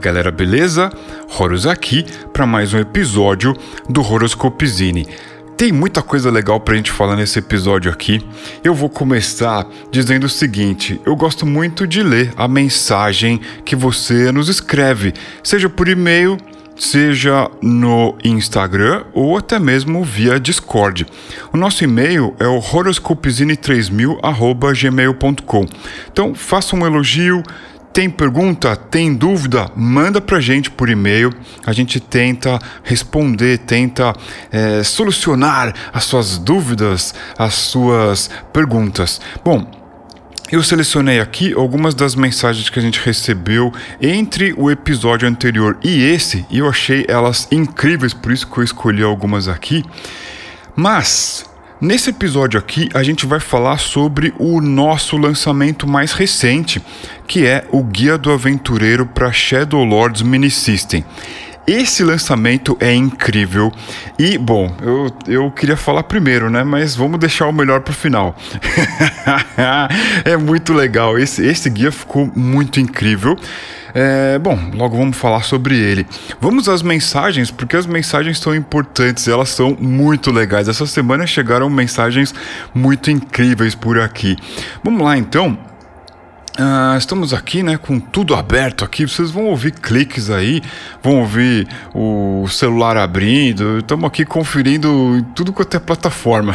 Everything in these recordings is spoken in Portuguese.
Galera, beleza? Horus aqui para mais um episódio do Horoscopizine. Tem muita coisa legal pra gente falar nesse episódio aqui. Eu vou começar dizendo o seguinte: eu gosto muito de ler a mensagem que você nos escreve, seja por e-mail, seja no Instagram ou até mesmo via Discord. O nosso e-mail é o horoscopezine3000@gmail.com. Então, faça um elogio, tem pergunta? Tem dúvida? Manda pra gente por e-mail. A gente tenta responder, tenta é, solucionar as suas dúvidas, as suas perguntas. Bom, eu selecionei aqui algumas das mensagens que a gente recebeu entre o episódio anterior e esse, e eu achei elas incríveis, por isso que eu escolhi algumas aqui. Mas Nesse episódio aqui, a gente vai falar sobre o nosso lançamento mais recente, que é o Guia do Aventureiro para Shadow Lords Mini System. Esse lançamento é incrível e, bom, eu, eu queria falar primeiro, né? Mas vamos deixar o melhor para o final. é muito legal, esse, esse guia ficou muito incrível. É, bom, logo vamos falar sobre ele. Vamos às mensagens, porque as mensagens são importantes, elas são muito legais. Essa semana chegaram mensagens muito incríveis por aqui. Vamos lá então. Uh, estamos aqui, né, com tudo aberto aqui. Vocês vão ouvir cliques aí, vão ouvir o celular abrindo. Estamos aqui conferindo tudo quanto é plataforma.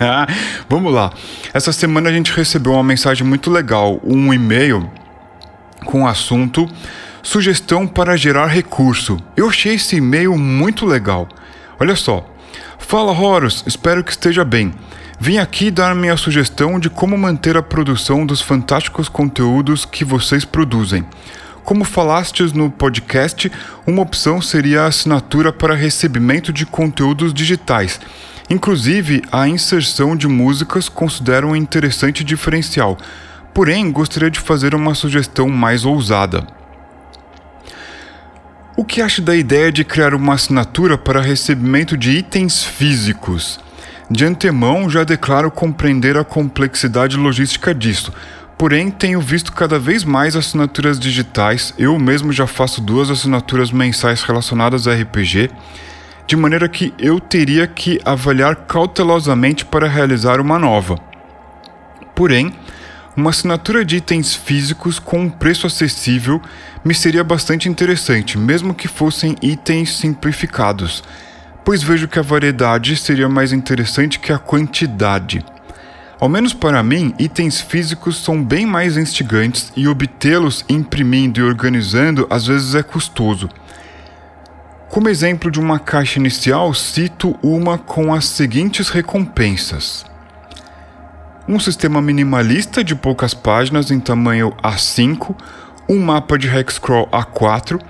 Vamos lá. Essa semana a gente recebeu uma mensagem muito legal, um e-mail com o assunto Sugestão para gerar recurso. Eu achei esse e-mail muito legal. Olha só. Fala Horus, espero que esteja bem. Vim aqui dar minha sugestão de como manter a produção dos fantásticos conteúdos que vocês produzem. Como falastes no podcast, uma opção seria a assinatura para recebimento de conteúdos digitais. Inclusive, a inserção de músicas considero um interessante diferencial. Porém, gostaria de fazer uma sugestão mais ousada. O que acha da ideia de criar uma assinatura para recebimento de itens físicos? De antemão, já declaro compreender a complexidade logística disso, porém tenho visto cada vez mais assinaturas digitais. Eu mesmo já faço duas assinaturas mensais relacionadas a RPG, de maneira que eu teria que avaliar cautelosamente para realizar uma nova. Porém, uma assinatura de itens físicos com um preço acessível me seria bastante interessante, mesmo que fossem itens simplificados, pois vejo que a variedade seria mais interessante que a quantidade. Ao menos para mim, itens físicos são bem mais instigantes e obtê-los imprimindo e organizando às vezes é custoso. Como exemplo de uma caixa inicial, cito uma com as seguintes recompensas um sistema minimalista de poucas páginas em tamanho A5, um mapa de hexcrawl A4,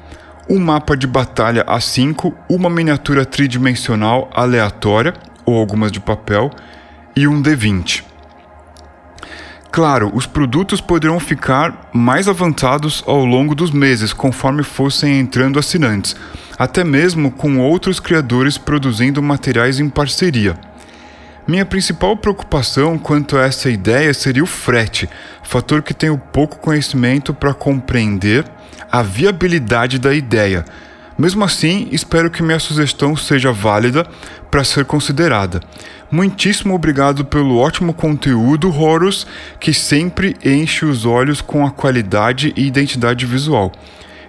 um mapa de batalha A5, uma miniatura tridimensional aleatória ou algumas de papel e um D20. Claro, os produtos poderão ficar mais avançados ao longo dos meses conforme fossem entrando assinantes, até mesmo com outros criadores produzindo materiais em parceria. Minha principal preocupação quanto a essa ideia seria o frete, fator que tenho pouco conhecimento para compreender a viabilidade da ideia. Mesmo assim, espero que minha sugestão seja válida para ser considerada. Muitíssimo obrigado pelo ótimo conteúdo, Horus, que sempre enche os olhos com a qualidade e identidade visual.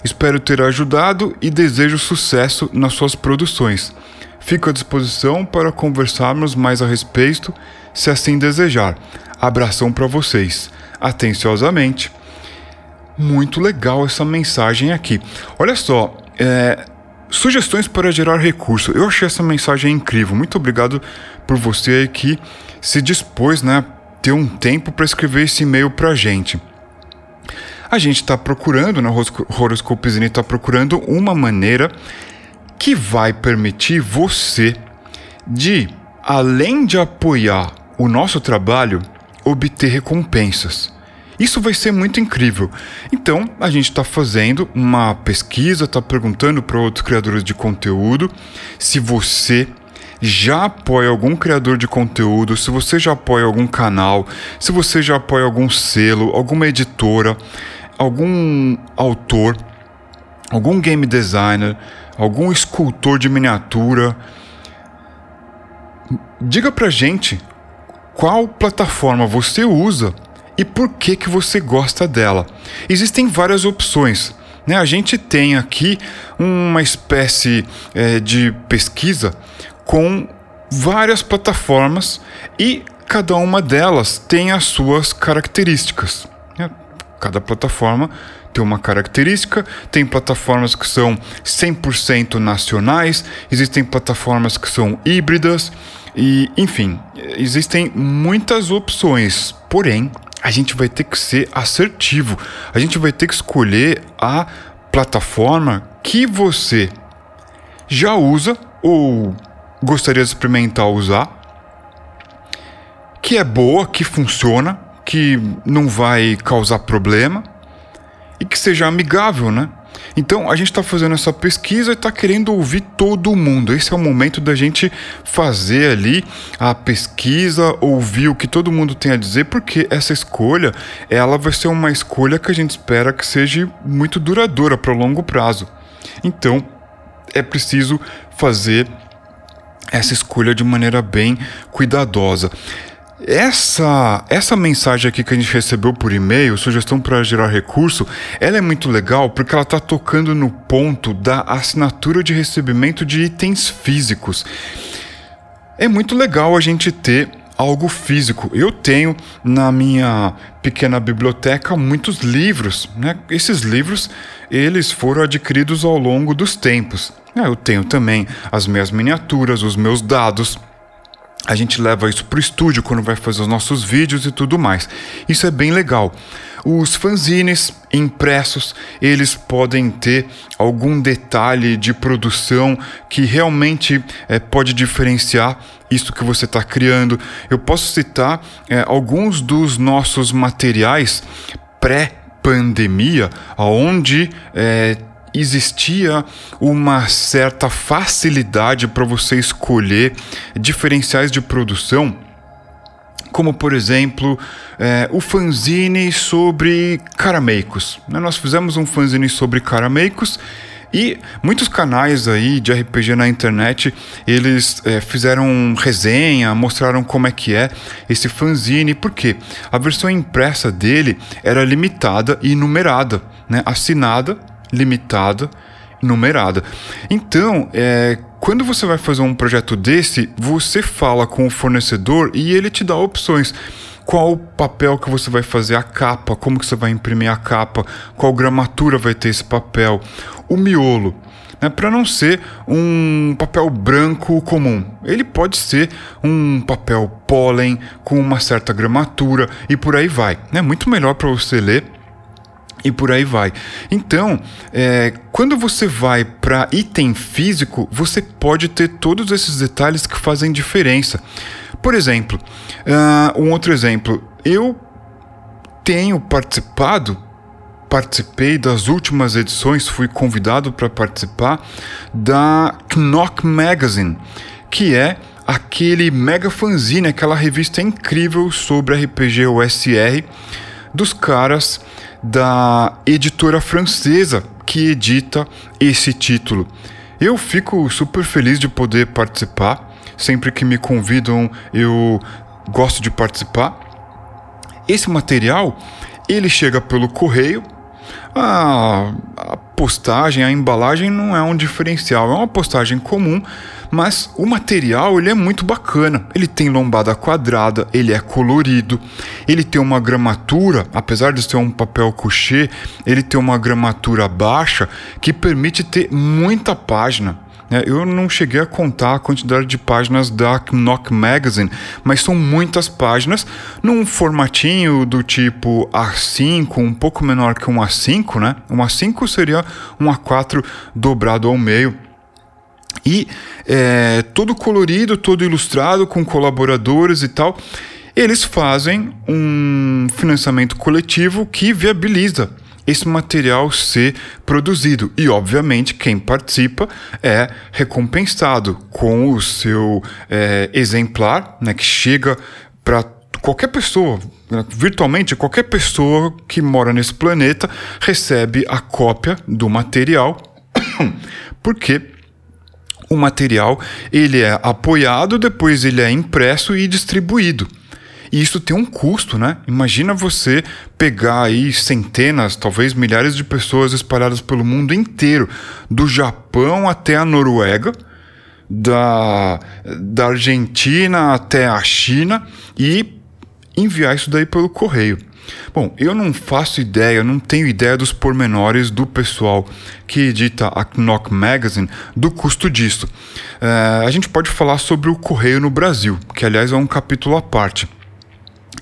Espero ter ajudado e desejo sucesso nas suas produções. Fico à disposição para conversarmos mais a respeito, se assim desejar. Abração para vocês. Atenciosamente. Muito legal essa mensagem aqui. Olha só, é, sugestões para gerar recurso. Eu achei essa mensagem incrível. Muito obrigado por você que se dispôs, né, ter um tempo para escrever esse e-mail para a gente. A gente está procurando, né, o Horoscopezinho está procurando uma maneira que vai permitir você de, além de apoiar o nosso trabalho, obter recompensas. Isso vai ser muito incrível. Então, a gente está fazendo uma pesquisa, está perguntando para outros criadores de conteúdo se você já apoia algum criador de conteúdo, se você já apoia algum canal, se você já apoia algum selo, alguma editora, algum autor algum game designer, algum escultor de miniatura. Diga pra gente qual plataforma você usa e por que que você gosta dela. Existem várias opções. Né? A gente tem aqui uma espécie é, de pesquisa com várias plataformas e cada uma delas tem as suas características. Cada plataforma tem uma característica, tem plataformas que são 100% nacionais, existem plataformas que são híbridas e, enfim, existem muitas opções. Porém, a gente vai ter que ser assertivo. A gente vai ter que escolher a plataforma que você já usa ou gostaria de experimentar usar, que é boa, que funciona, que não vai causar problema e que seja amigável, né? Então a gente está fazendo essa pesquisa e está querendo ouvir todo mundo. Esse é o momento da gente fazer ali a pesquisa, ouvir o que todo mundo tem a dizer, porque essa escolha ela vai ser uma escolha que a gente espera que seja muito duradoura para longo prazo. Então é preciso fazer essa escolha de maneira bem cuidadosa. Essa, essa mensagem aqui que a gente recebeu por e-mail, sugestão para gerar recurso, ela é muito legal porque ela está tocando no ponto da assinatura de recebimento de itens físicos. É muito legal a gente ter algo físico. Eu tenho na minha pequena biblioteca muitos livros, né? Esses livros eles foram adquiridos ao longo dos tempos. Eu tenho também as minhas miniaturas, os meus dados a gente leva isso para o estúdio quando vai fazer os nossos vídeos e tudo mais. Isso é bem legal. Os fanzines impressos, eles podem ter algum detalhe de produção que realmente é, pode diferenciar isso que você está criando. Eu posso citar é, alguns dos nossos materiais pré-pandemia, onde é, existia uma certa facilidade para você escolher diferenciais de produção, como por exemplo é, o fanzine sobre carameicos. Né? Nós fizemos um fanzine sobre carameicos. E muitos canais aí de RPG na internet, eles é, fizeram resenha, mostraram como é que é esse fanzine, porque a versão impressa dele era limitada e numerada, né? assinada limitada, numerada. Então, é, quando você vai fazer um projeto desse, você fala com o fornecedor e ele te dá opções. Qual o papel que você vai fazer a capa, como que você vai imprimir a capa, qual gramatura vai ter esse papel, o miolo. Né, para não ser um papel branco comum. Ele pode ser um papel pólen com uma certa gramatura e por aí vai. É né? muito melhor para você ler e por aí vai. Então, é, quando você vai para item físico, você pode ter todos esses detalhes que fazem diferença. Por exemplo, uh, um outro exemplo, eu tenho participado, participei das últimas edições, fui convidado para participar da Knock Magazine, que é aquele mega fanzine, aquela revista incrível sobre RPG OSR dos caras da editora francesa que edita esse título. Eu fico super feliz de poder participar. Sempre que me convidam, eu gosto de participar. Esse material, ele chega pelo correio. A, a postagem, a embalagem não é um diferencial, é uma postagem comum mas o material ele é muito bacana. Ele tem lombada quadrada, ele é colorido, ele tem uma gramatura, apesar de ser um papel couché, ele tem uma gramatura baixa que permite ter muita página. Né? Eu não cheguei a contar a quantidade de páginas da Knock Magazine, mas são muitas páginas num formatinho do tipo A5, um pouco menor que um A5, né? Um A5 seria um A4 dobrado ao meio. E é, todo colorido, todo ilustrado, com colaboradores e tal. Eles fazem um financiamento coletivo que viabiliza esse material ser produzido. E, obviamente, quem participa é recompensado com o seu é, exemplar, né, que chega para qualquer pessoa, né, virtualmente qualquer pessoa que mora nesse planeta recebe a cópia do material, porque o material ele é apoiado, depois ele é impresso e distribuído. E isso tem um custo, né? Imagina você pegar aí centenas, talvez milhares de pessoas espalhadas pelo mundo inteiro, do Japão até a Noruega, da, da Argentina até a China e enviar isso daí pelo correio. Bom, eu não faço ideia, não tenho ideia dos pormenores do pessoal que edita a Knock Magazine do custo disso. É, a gente pode falar sobre o correio no Brasil, que aliás é um capítulo à parte.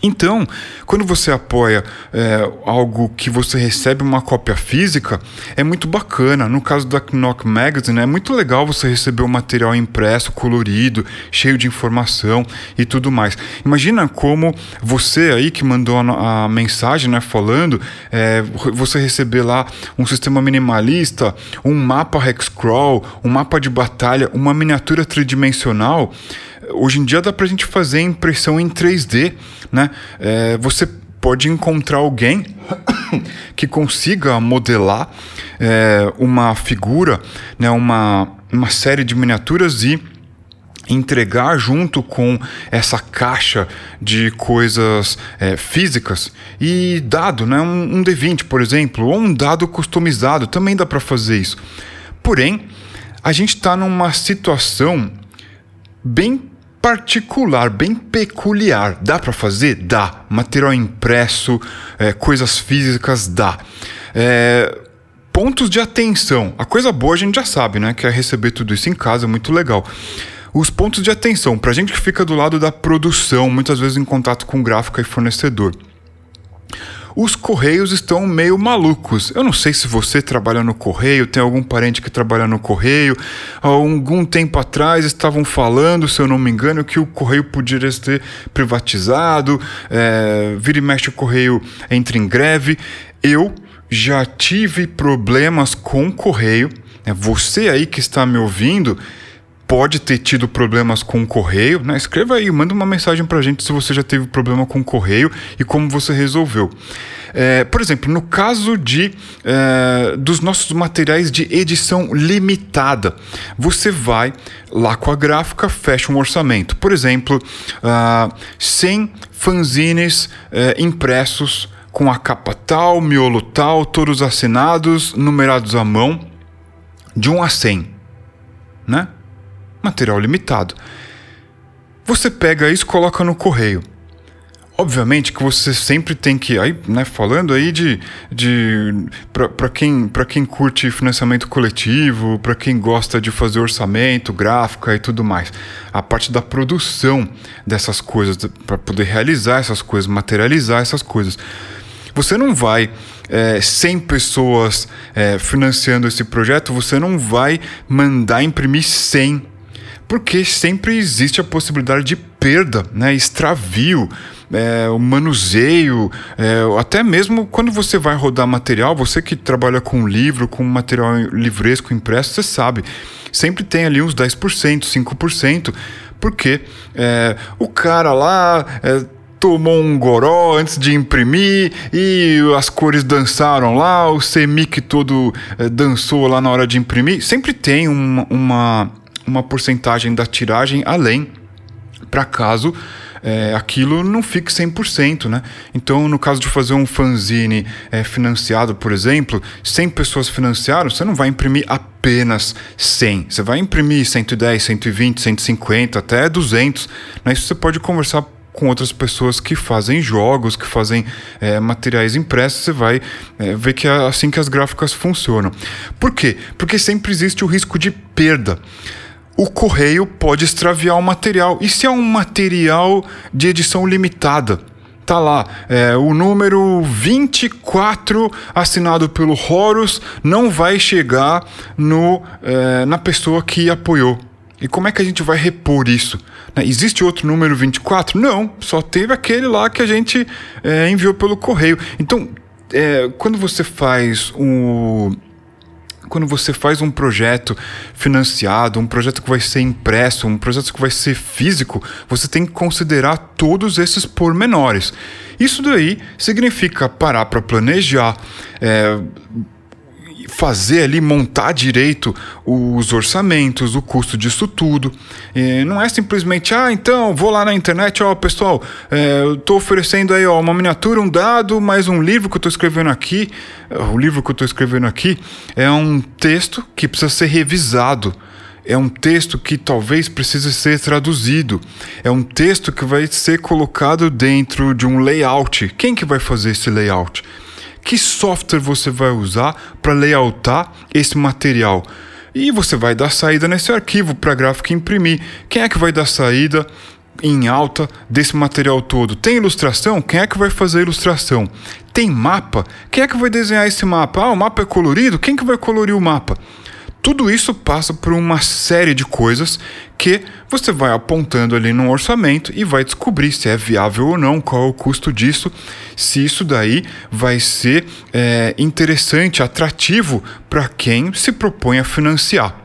Então, quando você apoia é, algo que você recebe uma cópia física, é muito bacana. No caso da Knock Magazine, é muito legal você receber o um material impresso, colorido, cheio de informação e tudo mais. Imagina como você aí que mandou a, a mensagem, né, falando, é, você receber lá um sistema minimalista, um mapa hexcrawl, um mapa de batalha, uma miniatura tridimensional. Hoje em dia dá para a gente fazer impressão em 3D, né? É, você pode encontrar alguém que consiga modelar é, uma figura, né, uma, uma série de miniaturas e entregar junto com essa caixa de coisas é, físicas e dado, né, um, um D20, por exemplo, ou um dado customizado, também dá para fazer isso. Porém, a gente está numa situação bem particular, bem peculiar. Dá para fazer? Dá. Material impresso, é, coisas físicas, dá. É, pontos de atenção. A coisa boa a gente já sabe, né? Que é receber tudo isso em casa, muito legal. Os pontos de atenção, para gente que fica do lado da produção, muitas vezes em contato com gráfica e fornecedor os correios estão meio malucos. Eu não sei se você trabalha no correio, tem algum parente que trabalha no correio. Há algum tempo atrás estavam falando, se eu não me engano, que o correio poderia ser privatizado. É, vira e mexe o correio entra em greve. Eu já tive problemas com o correio. É, você aí que está me ouvindo pode ter tido problemas com o correio, né? Escreva aí, manda uma mensagem pra gente se você já teve problema com o correio e como você resolveu. É, por exemplo, no caso de é, dos nossos materiais de edição limitada, você vai lá com a gráfica, fecha um orçamento. Por exemplo, uh, 100 fanzines é, impressos com a capa tal, miolo tal, todos assinados, numerados à mão, de 1 a 100, né? Material limitado. Você pega isso coloca no correio. Obviamente que você sempre tem que, aí, né, falando aí de, de para quem, quem curte financiamento coletivo, para quem gosta de fazer orçamento, gráfica e tudo mais, a parte da produção dessas coisas, para poder realizar essas coisas, materializar essas coisas. Você não vai é, 100 pessoas é, financiando esse projeto, você não vai mandar imprimir 100 porque sempre existe a possibilidade de perda, né, extravio, é, o manuseio, é, até mesmo quando você vai rodar material, você que trabalha com livro, com material livresco impresso, você sabe, sempre tem ali uns 10%, 5%, porque é, o cara lá é, tomou um goró antes de imprimir e as cores dançaram lá, o semic todo é, dançou lá na hora de imprimir. Sempre tem uma, uma uma porcentagem da tiragem além, para caso é, aquilo não fique 100%, né? Então, no caso de fazer um fanzine é, financiado, por exemplo, 100 pessoas financiaram, você não vai imprimir apenas 100, você vai imprimir 110, 120, 150, até 200. Né? Isso você pode conversar com outras pessoas que fazem jogos, que fazem é, materiais impressos, você vai é, ver que é assim que as gráficas funcionam. Por quê? Porque sempre existe o risco de perda o correio pode extraviar o material. E se é um material de edição limitada? Tá lá, é, o número 24 assinado pelo Horus não vai chegar no, é, na pessoa que apoiou. E como é que a gente vai repor isso? Né? Existe outro número 24? Não, só teve aquele lá que a gente é, enviou pelo correio. Então, é, quando você faz um quando você faz um projeto financiado, um projeto que vai ser impresso, um projeto que vai ser físico, você tem que considerar todos esses pormenores. Isso daí significa parar para planejar, é, fazer ali, montar direito os orçamentos, o custo disso tudo. E não é simplesmente, ah, então vou lá na internet, ó, pessoal, é, eu estou oferecendo aí ó, uma miniatura, um dado, mais um livro que eu estou escrevendo aqui. O livro que eu estou escrevendo aqui é um texto que precisa ser revisado é um texto que talvez precise ser traduzido, é um texto que vai ser colocado dentro de um layout. Quem que vai fazer esse layout? Que software você vai usar para layoutar esse material. E você vai dar saída nesse arquivo para a gráfica imprimir. Quem é que vai dar saída em alta desse material todo? Tem ilustração? Quem é que vai fazer a ilustração? Tem mapa? Quem é que vai desenhar esse mapa? Ah, o mapa é colorido? Quem que vai colorir o mapa? Tudo isso passa por uma série de coisas que você vai apontando ali no orçamento e vai descobrir se é viável ou não, qual é o custo disso, se isso daí vai ser é, interessante, atrativo para quem se propõe a financiar.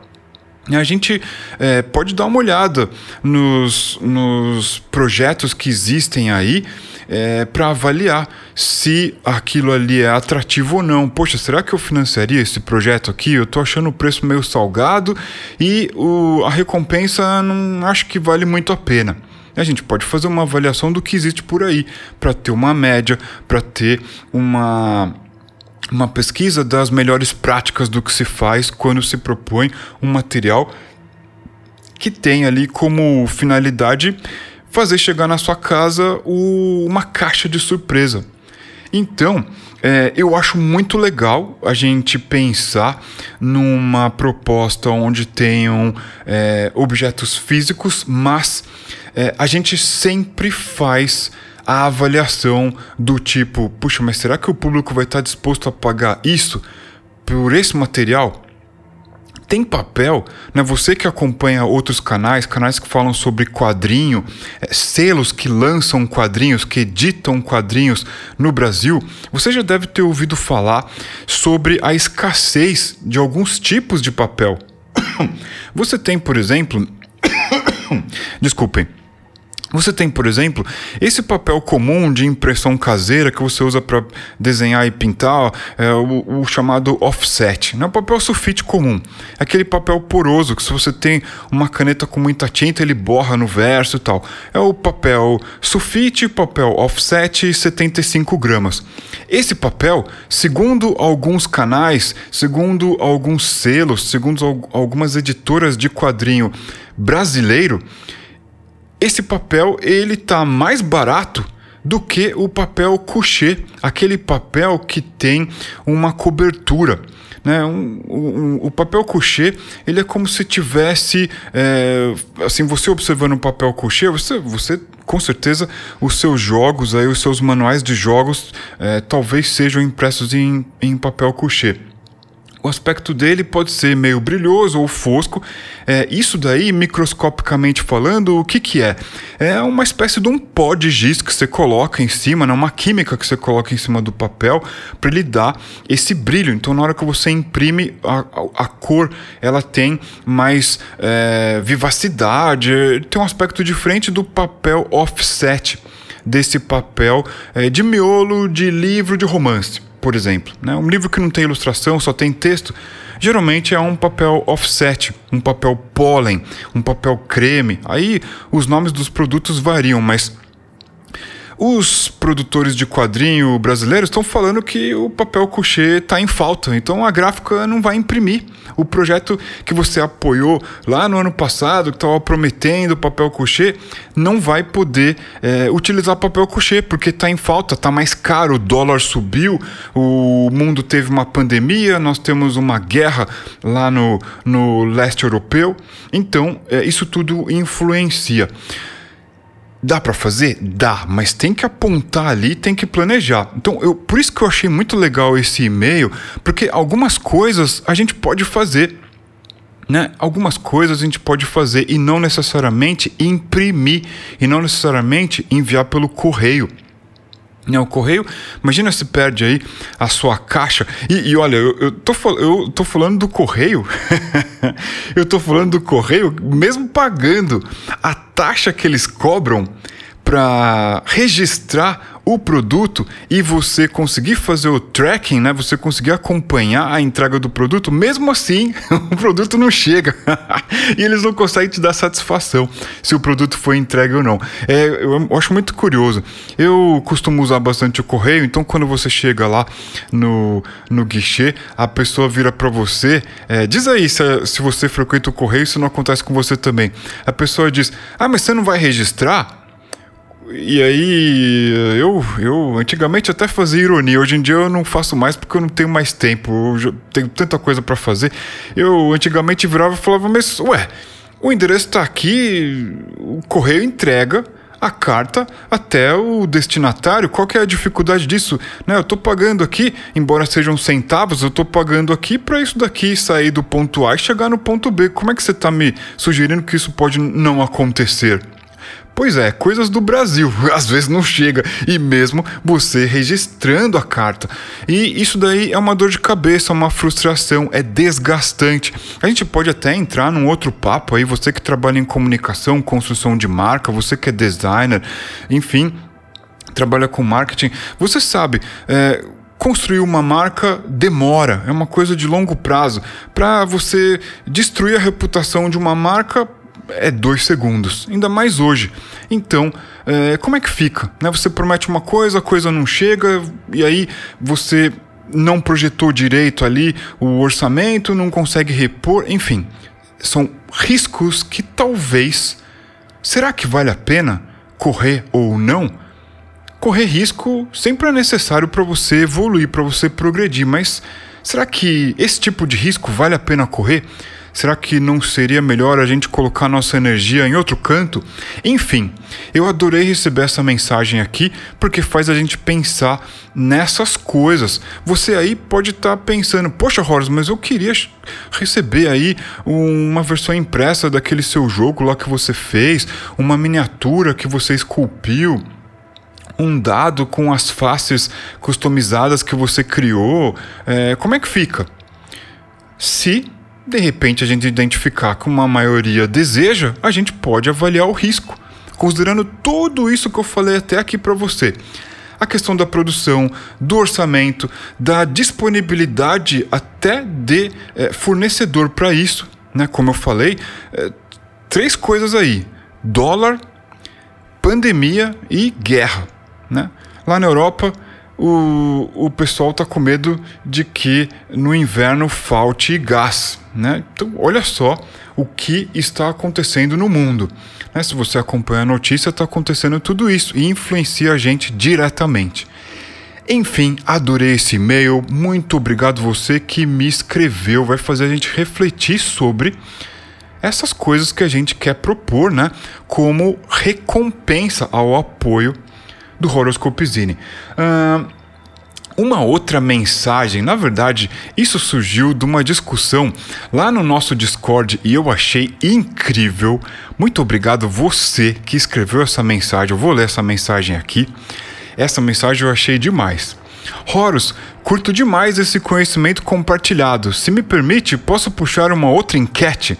A gente é, pode dar uma olhada nos, nos projetos que existem aí é, para avaliar se aquilo ali é atrativo ou não. Poxa, será que eu financiaria esse projeto aqui? Eu estou achando o preço meio salgado e o, a recompensa não acho que vale muito a pena. A gente pode fazer uma avaliação do que existe por aí, para ter uma média, para ter uma uma pesquisa das melhores práticas do que se faz quando se propõe um material que tem ali como finalidade fazer chegar na sua casa o, uma caixa de surpresa. Então, é, eu acho muito legal a gente pensar numa proposta onde tenham é, objetos físicos, mas é, a gente sempre faz a avaliação do tipo: puxa, mas será que o público vai estar disposto a pagar isso por esse material? tem papel, né? Você que acompanha outros canais, canais que falam sobre quadrinho, é, selos que lançam quadrinhos, que editam quadrinhos no Brasil, você já deve ter ouvido falar sobre a escassez de alguns tipos de papel. Você tem, por exemplo, desculpem, você tem, por exemplo, esse papel comum de impressão caseira que você usa para desenhar e pintar, é, o, o, chamado offset. Não é o papel sulfite comum. É aquele papel poroso que se você tem uma caneta com muita tinta, ele borra no verso e tal. É o papel sulfite, papel offset 75 gramas. Esse papel, segundo alguns canais, segundo alguns selos, segundo algumas editoras de quadrinho brasileiro, esse papel ele tá mais barato do que o papel couché, aquele papel que tem uma cobertura. Né? Um, um, o papel couché ele é como se tivesse é, assim você observando o papel couché você, você com certeza os seus jogos aí os seus manuais de jogos é, talvez sejam impressos em, em papel couché o aspecto dele pode ser meio brilhoso ou fosco. É, isso daí, microscopicamente falando, o que, que é? É uma espécie de um pó de giz que você coloca em cima, né? uma química que você coloca em cima do papel para ele dar esse brilho. Então, na hora que você imprime, a, a, a cor ela tem mais é, vivacidade, tem um aspecto diferente do papel offset, desse papel é, de miolo de livro de romance por exemplo. Né? Um livro que não tem ilustração, só tem texto, geralmente é um papel offset, um papel pólen, um papel creme. Aí os nomes dos produtos variam, mas os produtores de quadrinho brasileiros estão falando que o papel couché está em falta, então a gráfica não vai imprimir. O projeto que você apoiou lá no ano passado, que estava prometendo papel couché, não vai poder é, utilizar papel couché porque está em falta, está mais caro, o dólar subiu, o mundo teve uma pandemia, nós temos uma guerra lá no, no leste europeu, então é, isso tudo influencia. Dá para fazer? Dá, mas tem que apontar ali, tem que planejar. Então, eu, por isso que eu achei muito legal esse e-mail, porque algumas coisas a gente pode fazer. Né? Algumas coisas a gente pode fazer e não necessariamente imprimir, e não necessariamente enviar pelo correio. Né, o correio, imagina se perde aí a sua caixa. E, e olha, eu, eu, tô, eu tô falando do correio, eu tô falando do correio, mesmo pagando a taxa que eles cobram para registrar o produto e você conseguir fazer o tracking, né? Você conseguir acompanhar a entrega do produto, mesmo assim, o produto não chega. e eles não conseguem te dar satisfação se o produto foi entregue ou não. É, eu acho muito curioso. Eu costumo usar bastante o correio, então quando você chega lá no, no guichê, a pessoa vira para você, é, diz aí se, se você frequenta o correio, isso não acontece com você também. A pessoa diz: Ah, mas você não vai registrar? E aí, eu, eu antigamente até fazia ironia, hoje em dia eu não faço mais porque eu não tenho mais tempo, eu tenho tanta coisa para fazer. Eu antigamente virava e falava, mas ué, o endereço está aqui, o correio entrega a carta até o destinatário. Qual que é a dificuldade disso? Né, eu estou pagando aqui, embora sejam centavos, eu estou pagando aqui para isso daqui sair do ponto A e chegar no ponto B. Como é que você está me sugerindo que isso pode não acontecer? Pois é, coisas do Brasil, às vezes não chega, e mesmo você registrando a carta. E isso daí é uma dor de cabeça, uma frustração, é desgastante. A gente pode até entrar num outro papo aí, você que trabalha em comunicação, construção de marca, você que é designer, enfim, trabalha com marketing, você sabe. É, construir uma marca demora, é uma coisa de longo prazo. Para você destruir a reputação de uma marca, é dois segundos, ainda mais hoje. Então, é, como é que fica? Né? Você promete uma coisa, a coisa não chega, e aí você não projetou direito ali o orçamento, não consegue repor, enfim. São riscos que talvez. Será que vale a pena correr ou não? Correr risco sempre é necessário para você evoluir, para você progredir, mas será que esse tipo de risco vale a pena correr? Será que não seria melhor a gente colocar nossa energia em outro canto? Enfim, eu adorei receber essa mensagem aqui porque faz a gente pensar nessas coisas. Você aí pode estar tá pensando, poxa, Horus, mas eu queria receber aí uma versão impressa daquele seu jogo lá que você fez, uma miniatura que você esculpiu um dado com as faces customizadas que você criou, é, como é que fica? Se de repente a gente identificar que uma maioria deseja, a gente pode avaliar o risco, considerando tudo isso que eu falei até aqui para você. A questão da produção, do orçamento, da disponibilidade até de é, fornecedor para isso. Né? Como eu falei, é, três coisas aí: dólar, pandemia e guerra. Né? Lá na Europa, o, o pessoal está com medo de que no inverno falte gás. Né? Então, olha só o que está acontecendo no mundo. Né? Se você acompanha a notícia, está acontecendo tudo isso e influencia a gente diretamente. Enfim, adorei esse e-mail. Muito obrigado você que me escreveu. Vai fazer a gente refletir sobre essas coisas que a gente quer propor, né? Como recompensa ao apoio do Horoscope Zine. Uh, uma outra mensagem, na verdade, isso surgiu de uma discussão lá no nosso Discord e eu achei incrível. Muito obrigado você que escreveu essa mensagem. Eu vou ler essa mensagem aqui. Essa mensagem eu achei demais. Horus, curto demais esse conhecimento compartilhado. Se me permite, posso puxar uma outra enquete?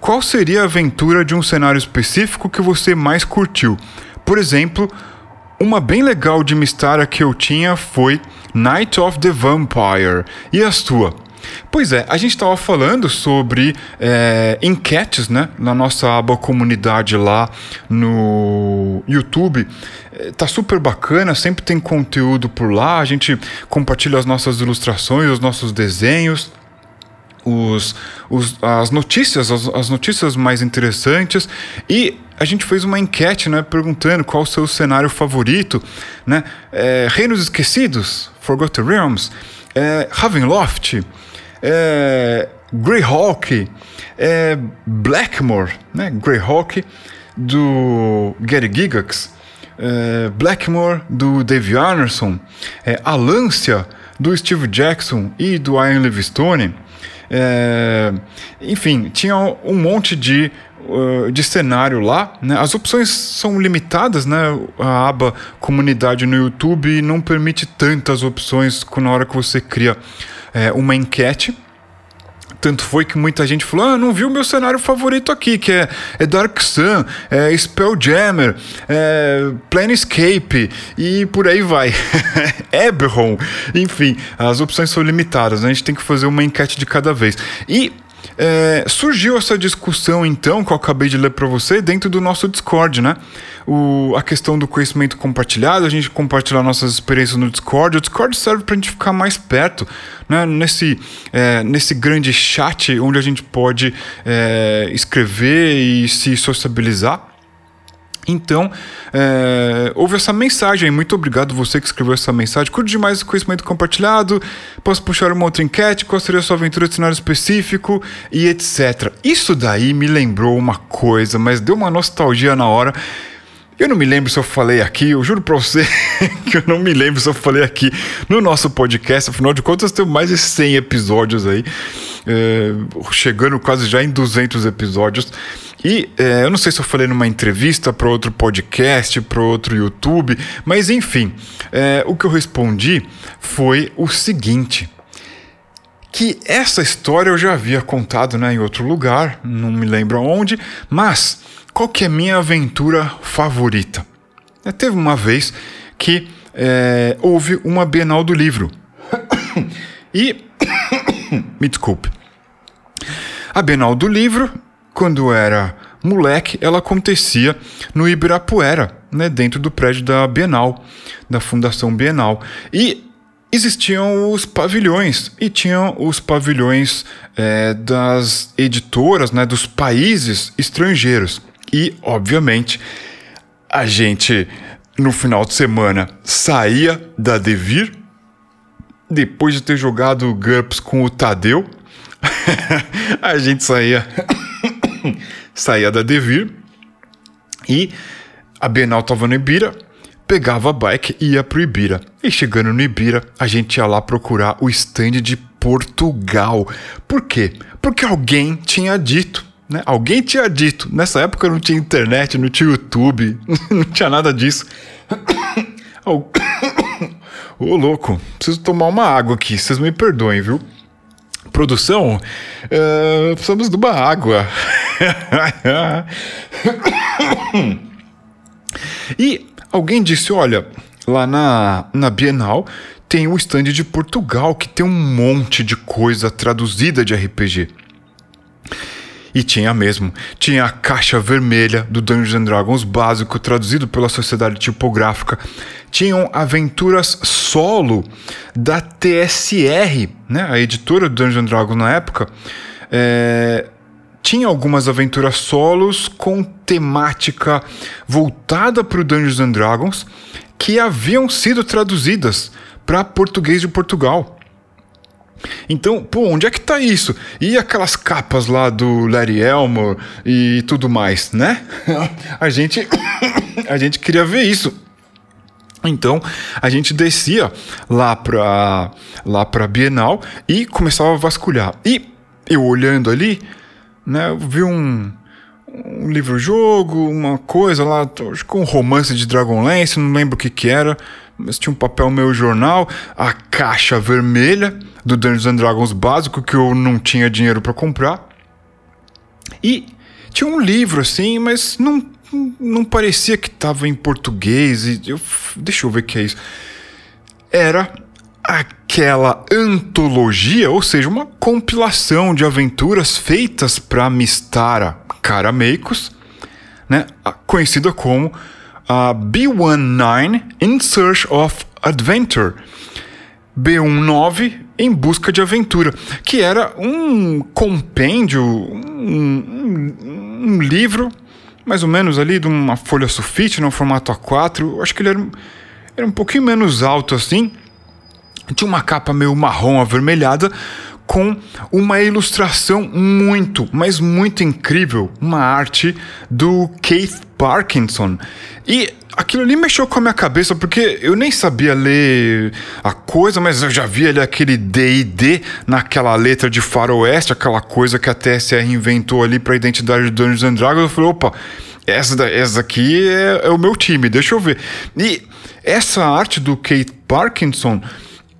Qual seria a aventura de um cenário específico que você mais curtiu? Por exemplo, uma bem legal de Mistara que eu tinha foi Night of the Vampire. E a tua? Pois é, a gente estava falando sobre é, enquetes, né? Na nossa aba comunidade lá no YouTube. É, tá super bacana, sempre tem conteúdo por lá. A gente compartilha as nossas ilustrações, os nossos desenhos os, os, as notícias, as, as, notícias mais interessantes. E a gente fez uma enquete, né, perguntando qual o seu cenário favorito, né, é, Reinos Esquecidos, Forgotten Realms, é, Ravenloft, é, Greyhawk, é, Blackmore, né, Greyhawk do Gary Gigax, é, Blackmore do Dave Arneson, é, Alancia do Steve Jackson e do Ian Livingstone, é, enfim, tinha um monte de uh, de cenário lá, né? As opções são limitadas, né? A aba comunidade no YouTube não permite tantas opções na hora que você cria é, uma enquete. Tanto foi que muita gente falou: Ah, não viu o meu cenário favorito aqui, que é, é Dark Sun, é Spelljammer, é Planescape e por aí vai. Eberron. Enfim, as opções são limitadas, né? a gente tem que fazer uma enquete de cada vez. E é, surgiu essa discussão, então, que eu acabei de ler para você, dentro do nosso Discord, né? O, a questão do conhecimento compartilhado, a gente compartilhar nossas experiências no Discord. O Discord serve para a gente ficar mais perto, né? Nesse, é, nesse grande chat onde a gente pode é, escrever e se sociabilizar. Então, é, houve essa mensagem. Muito obrigado você que escreveu essa mensagem. Curto demais o conhecimento compartilhado. Posso puxar uma outra enquete? Qual seria a sua aventura de cenário específico? E etc. Isso daí me lembrou uma coisa, mas deu uma nostalgia na hora. Eu não me lembro se eu falei aqui, eu juro pra você que eu não me lembro se eu falei aqui no nosso podcast. Afinal de contas, temos mais de 100 episódios aí, é, chegando quase já em 200 episódios. E é, eu não sei se eu falei numa entrevista para outro podcast, para outro YouTube, mas enfim, é, o que eu respondi foi o seguinte: que essa história eu já havia contado né, em outro lugar, não me lembro onde, mas qual que é a minha aventura favorita? É, teve uma vez que é, houve uma Bienal do Livro. e. me desculpe. A Bienal do Livro quando era moleque, ela acontecia no Ibirapuera, né, dentro do prédio da Bienal, da Fundação Bienal. E existiam os pavilhões, e tinham os pavilhões é, das editoras, né, dos países estrangeiros. E, obviamente, a gente, no final de semana, saía da Devir, depois de ter jogado GURPS com o Tadeu, a gente saía saía da Devir e a Bienal estava no Ibira, pegava a bike e ia pro Ibira. E chegando no Ibira, a gente ia lá procurar o stand de Portugal. Por quê? Porque alguém tinha dito, né? Alguém tinha dito. Nessa época não tinha internet, não tinha YouTube, não tinha nada disso. Ô, oh, louco, preciso tomar uma água aqui, vocês me perdoem, viu? Produção, uh, precisamos de uma água. e alguém disse: olha, lá na, na Bienal tem o stand de Portugal que tem um monte de coisa traduzida de RPG. E tinha mesmo. Tinha a caixa vermelha do Dungeons and Dragons básico, traduzido pela Sociedade Tipográfica. Tinham aventuras solo da TSR, né? a editora do Dungeons and Dragons na época. É, tinha algumas aventuras solos com temática voltada para o Dungeons and Dragons que haviam sido traduzidas para português de Portugal. Então, pô, onde é que tá isso? E aquelas capas lá do Larry Elmore e tudo mais, né? a gente a gente queria ver isso. Então, a gente descia lá para lá para Bienal e começava a vasculhar. E eu olhando ali, né? Eu vi um, um livro-jogo, uma coisa lá, acho que um romance de Dragonlance, não lembro o que que era, mas tinha um papel meu jornal, a caixa vermelha do Dungeons and Dragons básico que eu não tinha dinheiro para comprar. E tinha um livro assim, mas não, não parecia que estava em português. E eu, deixa eu ver o que é isso. Era aquela antologia, ou seja, uma compilação de aventuras feitas para Mistara Carameicos, né, conhecida como a B19 In Search of Adventure, B19 em busca de aventura, que era um compêndio, um, um, um livro mais ou menos ali de uma folha sulfite, no formato A4, acho que ele era, era um pouquinho menos alto assim, tinha uma capa meio marrom avermelhada com uma ilustração muito, mas muito incrível, uma arte do Keith Parkinson. E aquilo ali mexeu com a minha cabeça, porque eu nem sabia ler a coisa, mas eu já via ali aquele D&D naquela letra de faroeste, aquela coisa que a TSR inventou ali para a identidade de Dungeons and Dragons. Eu falei, opa, essa, essa aqui é, é o meu time, deixa eu ver. E essa arte do Kate Parkinson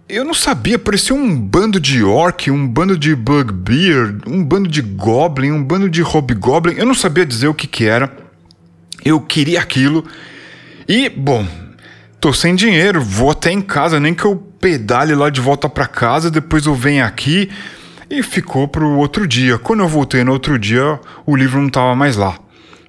eu não sabia, parecia um bando de orc, um bando de bugbear, um bando de goblin, um bando de hobgoblin. Eu não sabia dizer o que que era. Eu queria aquilo. E, bom, tô sem dinheiro, vou até em casa, nem que eu pedale lá de volta para casa, depois eu venho aqui e ficou pro outro dia. Quando eu voltei no outro dia, o livro não tava mais lá.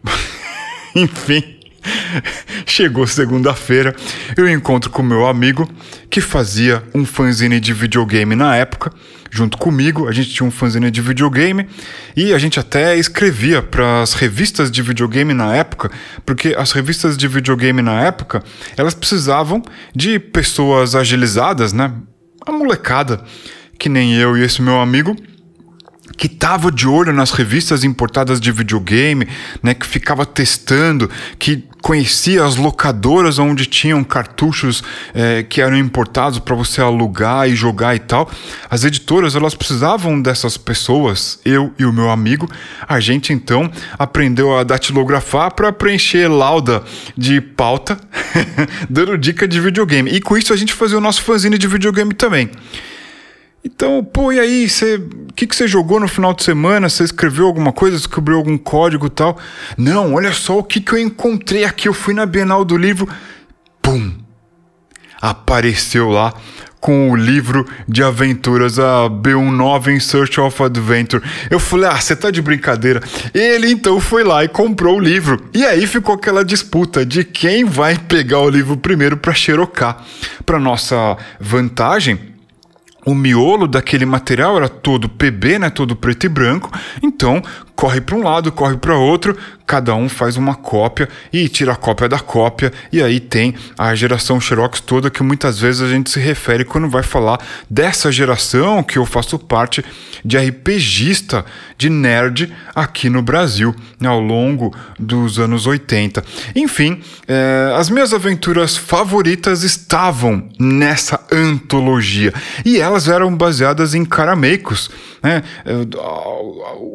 Enfim, Chegou segunda-feira, eu encontro com meu amigo que fazia um fanzine de videogame na época, junto comigo. A gente tinha um fanzine de videogame e a gente até escrevia para as revistas de videogame na época, porque as revistas de videogame na época elas precisavam de pessoas agilizadas, né? A molecada, que nem eu e esse meu amigo que estava de olho nas revistas importadas de videogame, né, que ficava testando, que conhecia as locadoras onde tinham cartuchos é, que eram importados para você alugar e jogar e tal. As editoras elas precisavam dessas pessoas, eu e o meu amigo. A gente então aprendeu a datilografar para preencher lauda de pauta, dando dica de videogame. E com isso a gente fazia o nosso fanzine de videogame também. Então, pô, e aí, o que, que você jogou no final de semana? Você escreveu alguma coisa, descobriu algum código e tal? Não, olha só o que, que eu encontrei aqui. Eu fui na Bienal do Livro, pum! Apareceu lá com o livro de aventuras, a B19 in Search of Adventure. Eu falei, ah, você tá de brincadeira. Ele então foi lá e comprou o livro. E aí ficou aquela disputa de quem vai pegar o livro primeiro para xerocar. Para nossa vantagem, o miolo daquele material era todo PB, né, todo preto e branco. Então, corre para um lado, corre para outro, cada um faz uma cópia e tira a cópia da cópia, e aí tem a geração Xerox toda que muitas vezes a gente se refere quando vai falar dessa geração que eu faço parte de RPGista, de nerd aqui no Brasil, né, ao longo dos anos 80. Enfim, é, as minhas aventuras favoritas estavam nessa antologia e elas eram baseadas em carameicos. Né? É,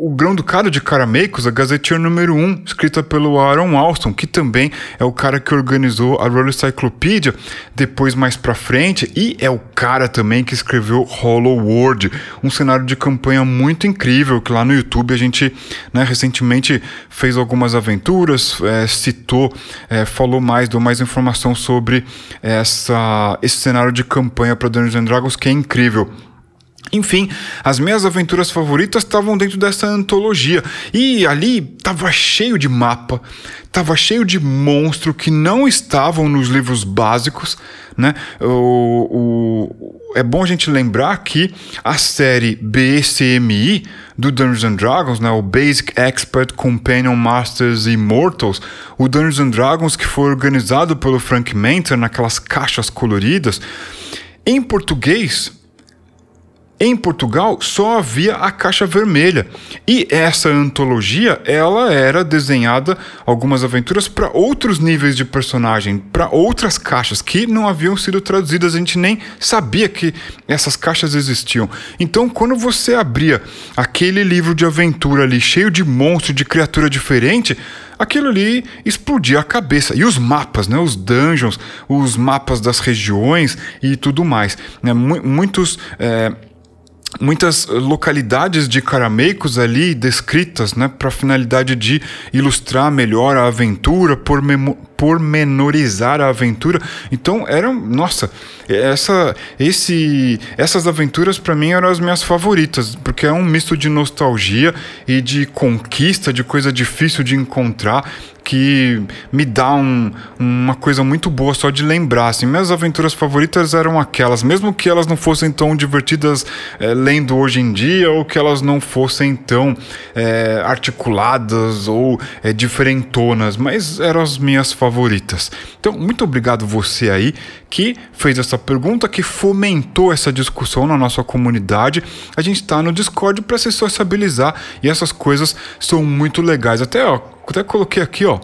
o grão do cara de Carameicos, a Gazetteer número 1, escrita pelo Aaron Alston, que também é o cara que organizou a Roller Cyclopedia, depois mais pra frente, e é o cara também que escreveu Hollow World, um cenário de campanha muito incrível, que lá no YouTube a gente né, recentemente fez algumas aventuras, é, citou, é, falou mais, deu mais informação sobre essa, esse cenário de campanha para Dungeons and Dragons, que é incrível. Enfim, as minhas aventuras favoritas estavam dentro dessa antologia. E ali estava cheio de mapa, estava cheio de monstro que não estavam nos livros básicos. Né? O, o, é bom a gente lembrar que a série BCMI do Dungeons and Dragons, né? o Basic Expert Companion Masters Immortals, o Dungeons and Dragons que foi organizado pelo Frank Mentor naquelas caixas coloridas, em português em Portugal só havia a caixa vermelha e essa antologia ela era desenhada algumas aventuras para outros níveis de personagem, para outras caixas que não haviam sido traduzidas, a gente nem sabia que essas caixas existiam. Então, quando você abria aquele livro de aventura ali cheio de monstros, de criatura diferente, aquilo ali explodia a cabeça. E os mapas, né? Os dungeons, os mapas das regiões e tudo mais. Né? Muitos. É muitas localidades de carameicos ali descritas, né, para finalidade de ilustrar melhor a aventura, por pormenorizar a aventura. Então eram, nossa, essa, esse, essas aventuras para mim eram as minhas favoritas, porque é um misto de nostalgia e de conquista, de coisa difícil de encontrar que me dá um, uma coisa muito boa só de lembrar. Assim, minhas aventuras favoritas eram aquelas, mesmo que elas não fossem tão divertidas é, lendo hoje em dia, ou que elas não fossem tão é, articuladas ou é, diferentonas, mas eram as minhas favoritas. Então, muito obrigado você aí que fez essa pergunta, que fomentou essa discussão na nossa comunidade. A gente está no Discord para se sociabilizar e essas coisas são muito legais. Até ó, até coloquei aqui, ó,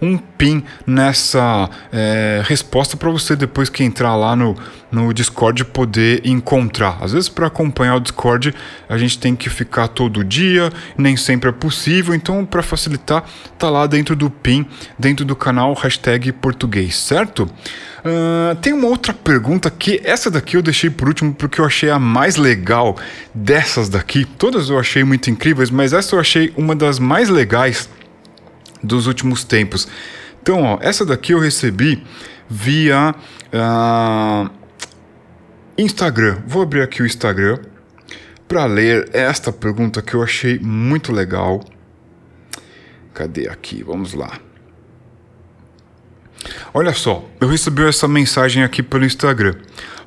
um pin nessa é, resposta para você depois que entrar lá no, no Discord poder encontrar. Às vezes para acompanhar o Discord a gente tem que ficar todo dia, nem sempre é possível, então para facilitar tá lá dentro do pin, dentro do canal hashtag português, certo? Uh, tem uma outra pergunta que essa daqui eu deixei por último porque eu achei a mais legal dessas daqui. Todas eu achei muito incríveis, mas essa eu achei uma das mais legais dos últimos tempos. Então, ó, essa daqui eu recebi via uh, Instagram. Vou abrir aqui o Instagram para ler esta pergunta que eu achei muito legal. Cadê aqui? Vamos lá. Olha só, eu recebi essa mensagem aqui pelo Instagram.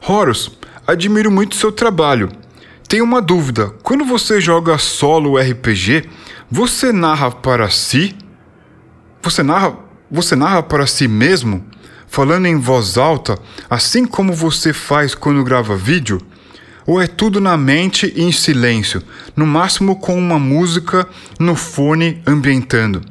Horus, admiro muito seu trabalho. Tenho uma dúvida: quando você joga solo RPG, você narra para si? Você narra, você narra para si mesmo, falando em voz alta, assim como você faz quando grava vídeo? Ou é tudo na mente e em silêncio, no máximo com uma música no fone ambientando?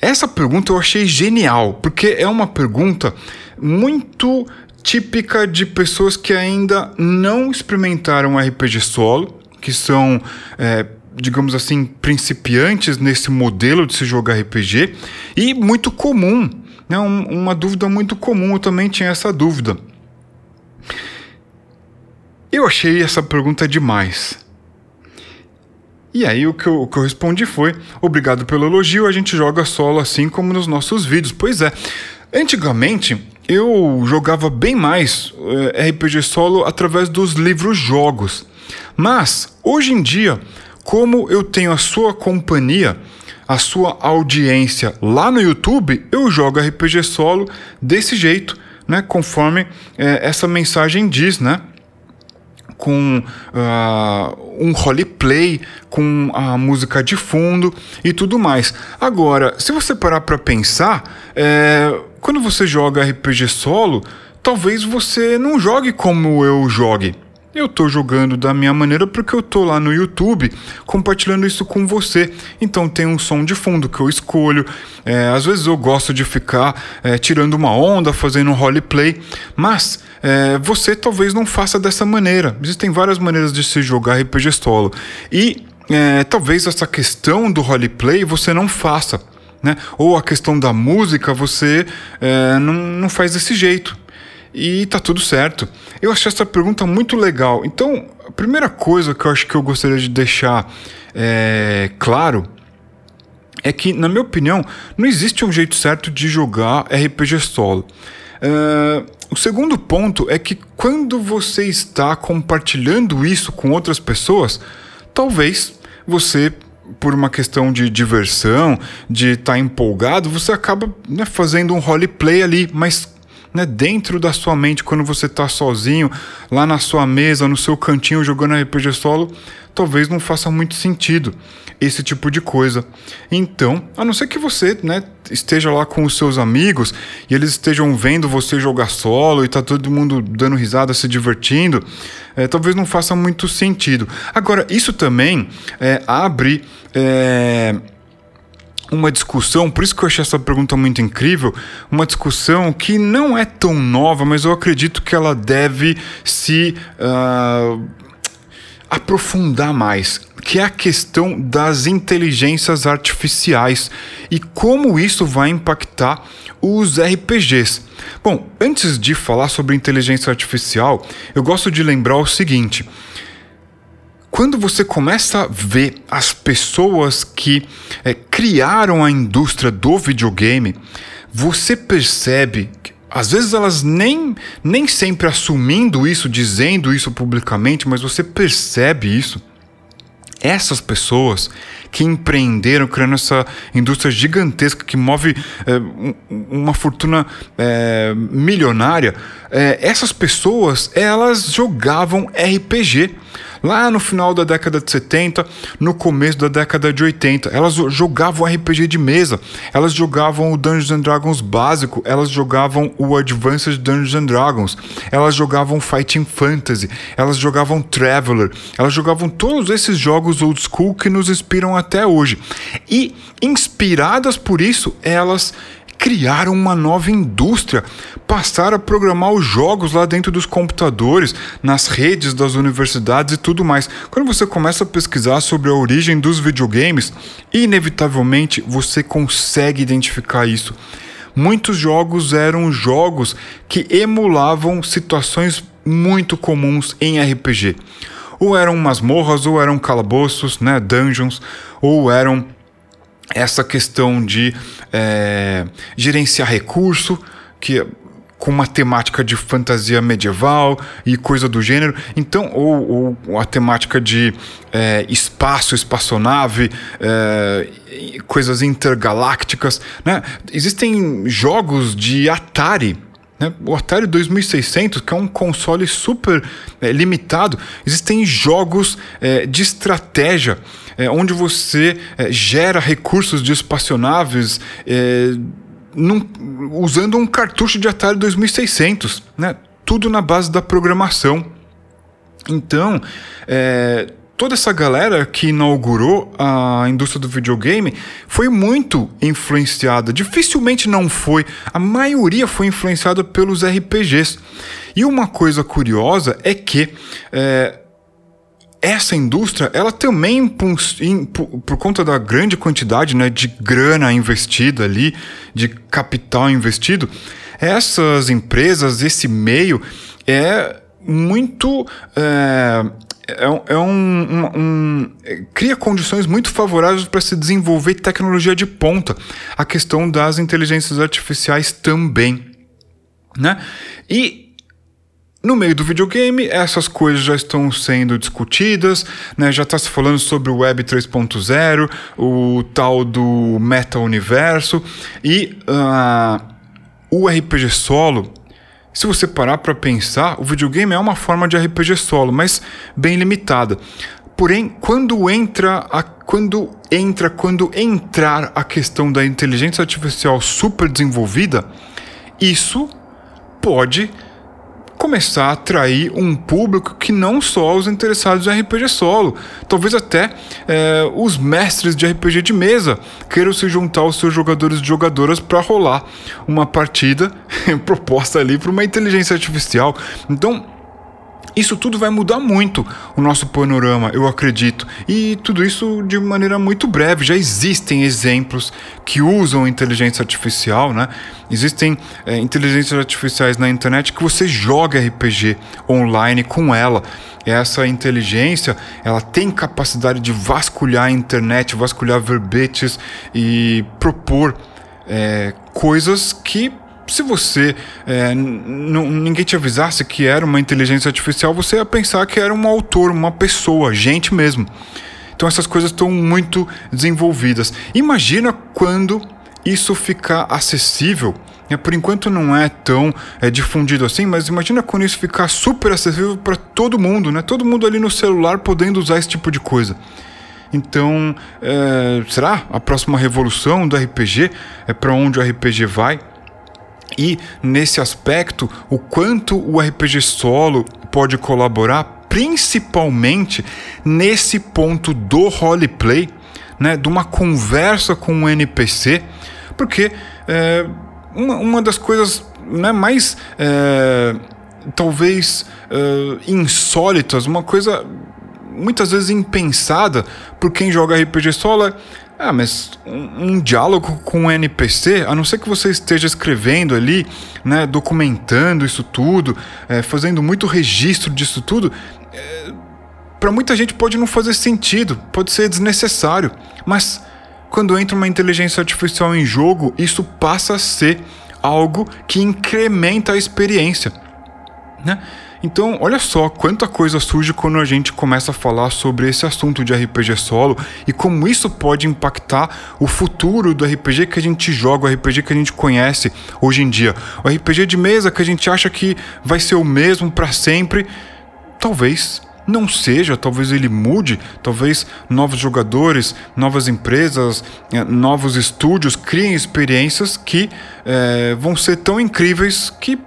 Essa pergunta eu achei genial, porque é uma pergunta muito típica de pessoas que ainda não experimentaram RPG solo, que são é, digamos assim, principiantes nesse modelo de se jogar RPG e muito comum, né? Um, uma dúvida muito comum, eu também tinha essa dúvida. Eu achei essa pergunta demais. E aí o que, eu, o que eu respondi foi: obrigado pelo elogio, a gente joga solo assim como nos nossos vídeos. Pois é, antigamente eu jogava bem mais eh, RPG solo através dos livros jogos. Mas hoje em dia como eu tenho a sua companhia, a sua audiência lá no YouTube, eu jogo RPG solo desse jeito, né? Conforme é, essa mensagem diz, né? com uh, um roleplay, com a música de fundo e tudo mais. Agora, se você parar para pensar, é, quando você joga RPG solo, talvez você não jogue como eu jogue. Eu estou jogando da minha maneira porque eu estou lá no YouTube compartilhando isso com você. Então tem um som de fundo que eu escolho. É, às vezes eu gosto de ficar é, tirando uma onda, fazendo um roleplay, mas é, você talvez não faça dessa maneira. Existem várias maneiras de se jogar RPG solo. E é, talvez essa questão do roleplay você não faça. Né? Ou a questão da música você é, não, não faz desse jeito e tá tudo certo. Eu achei essa pergunta muito legal. Então, a primeira coisa que eu acho que eu gostaria de deixar é, claro é que, na minha opinião, não existe um jeito certo de jogar RPG solo. O segundo ponto é que quando você está compartilhando isso com outras pessoas, talvez você, por uma questão de diversão, de estar tá empolgado, você acaba né, fazendo um roleplay ali, mas né, dentro da sua mente, quando você está sozinho, lá na sua mesa, no seu cantinho, jogando RPG solo, talvez não faça muito sentido esse tipo de coisa. Então, a não ser que você né, esteja lá com os seus amigos e eles estejam vendo você jogar solo e tá todo mundo dando risada, se divertindo, é, talvez não faça muito sentido. Agora, isso também é, abre. É, uma discussão, por isso que eu achei essa pergunta muito incrível, uma discussão que não é tão nova, mas eu acredito que ela deve se uh, aprofundar mais, que é a questão das inteligências artificiais e como isso vai impactar os RPGs. Bom, antes de falar sobre inteligência artificial, eu gosto de lembrar o seguinte quando você começa a ver as pessoas que é, criaram a indústria do videogame, você percebe que às vezes elas nem, nem sempre assumindo isso, dizendo isso publicamente, mas você percebe isso. Essas pessoas que empreenderam, criando essa indústria gigantesca que move é, uma fortuna é, milionária, é, essas pessoas elas jogavam RPG lá no final da década de 70, no começo da década de 80. Elas jogavam RPG de mesa, elas jogavam o Dungeons and Dragons básico, elas jogavam o Advanced Dungeons and Dragons, elas jogavam Fighting Fantasy, elas jogavam Traveler, elas jogavam todos esses jogos old school que nos inspiram até hoje. E, inspiradas por isso, elas criaram uma nova indústria, passaram a programar os jogos lá dentro dos computadores, nas redes das universidades e tudo mais. Quando você começa a pesquisar sobre a origem dos videogames, inevitavelmente você consegue identificar isso. Muitos jogos eram jogos que emulavam situações muito comuns em RPG. Ou eram masmorras, ou eram calabouços, né, dungeons, ou eram essa questão de é, gerenciar recurso, que com uma temática de fantasia medieval e coisa do gênero. Então, ou, ou a temática de é, espaço, espaçonave, é, coisas intergalácticas. Né? Existem jogos de Atari. Né? O Atari 2600, que é um console super é, limitado, existem jogos é, de estratégia é, onde você é, gera recursos de é, num, usando um cartucho de Atari 2600, né? Tudo na base da programação. Então, é, toda essa galera que inaugurou a indústria do videogame foi muito influenciada. Dificilmente não foi. A maioria foi influenciada pelos RPGs. E uma coisa curiosa é que é, essa indústria, ela também, por, conta da grande quantidade né, de grana investida ali, de capital investido, essas empresas, esse meio, é muito. É, é, é um, um, um, cria condições muito favoráveis para se desenvolver tecnologia de ponta. A questão das inteligências artificiais também. Né? E no meio do videogame, essas coisas já estão sendo discutidas, né? já está se falando sobre o Web 3.0, o tal do meta-universo e uh, o RPG solo. Se você parar para pensar, o videogame é uma forma de RPG solo, mas bem limitada. Porém, quando entra a, quando entra, quando entrar a questão da inteligência artificial super desenvolvida, isso pode começar a atrair um público que não só os interessados em RPG solo, talvez até é, os mestres de RPG de mesa queiram se juntar aos seus jogadores e jogadoras para rolar uma partida proposta ali por uma inteligência artificial. Então, isso tudo vai mudar muito o nosso panorama, eu acredito. E tudo isso de maneira muito breve. Já existem exemplos que usam inteligência artificial, né? Existem é, inteligências artificiais na internet que você joga RPG online com ela. Essa inteligência, ela tem capacidade de vasculhar a internet, vasculhar verbetes e propor é, coisas que se você é, ninguém te avisasse que era uma inteligência artificial, você ia pensar que era um autor, uma pessoa, gente mesmo. Então essas coisas estão muito desenvolvidas. Imagina quando isso ficar acessível. É, por enquanto não é tão é, difundido assim, mas imagina quando isso ficar super acessível para todo mundo, né? Todo mundo ali no celular podendo usar esse tipo de coisa. Então, é, será a próxima revolução do RPG? É para onde o RPG vai? E nesse aspecto, o quanto o RPG solo pode colaborar, principalmente nesse ponto do roleplay, né, de uma conversa com um NPC, porque é, uma, uma das coisas né, mais é, talvez é, insólitas, uma coisa muitas vezes impensada por quem joga RPG solo é ah, mas um, um, diálogo com um NPC, a não ser que você esteja escrevendo ali, né, documentando isso tudo, é, fazendo muito registro disso tudo, é, para muita gente pode não fazer sentido, pode ser desnecessário. Mas quando entra uma inteligência artificial em jogo, isso passa a ser algo que incrementa a experiência, né? Então, olha só quanta coisa surge quando a gente começa a falar sobre esse assunto de RPG solo e como isso pode impactar o futuro do RPG que a gente joga, o RPG que a gente conhece hoje em dia. O RPG de mesa que a gente acha que vai ser o mesmo para sempre, talvez não seja, talvez ele mude, talvez novos jogadores, novas empresas, eh, novos estúdios criem experiências que é, vão ser tão incríveis que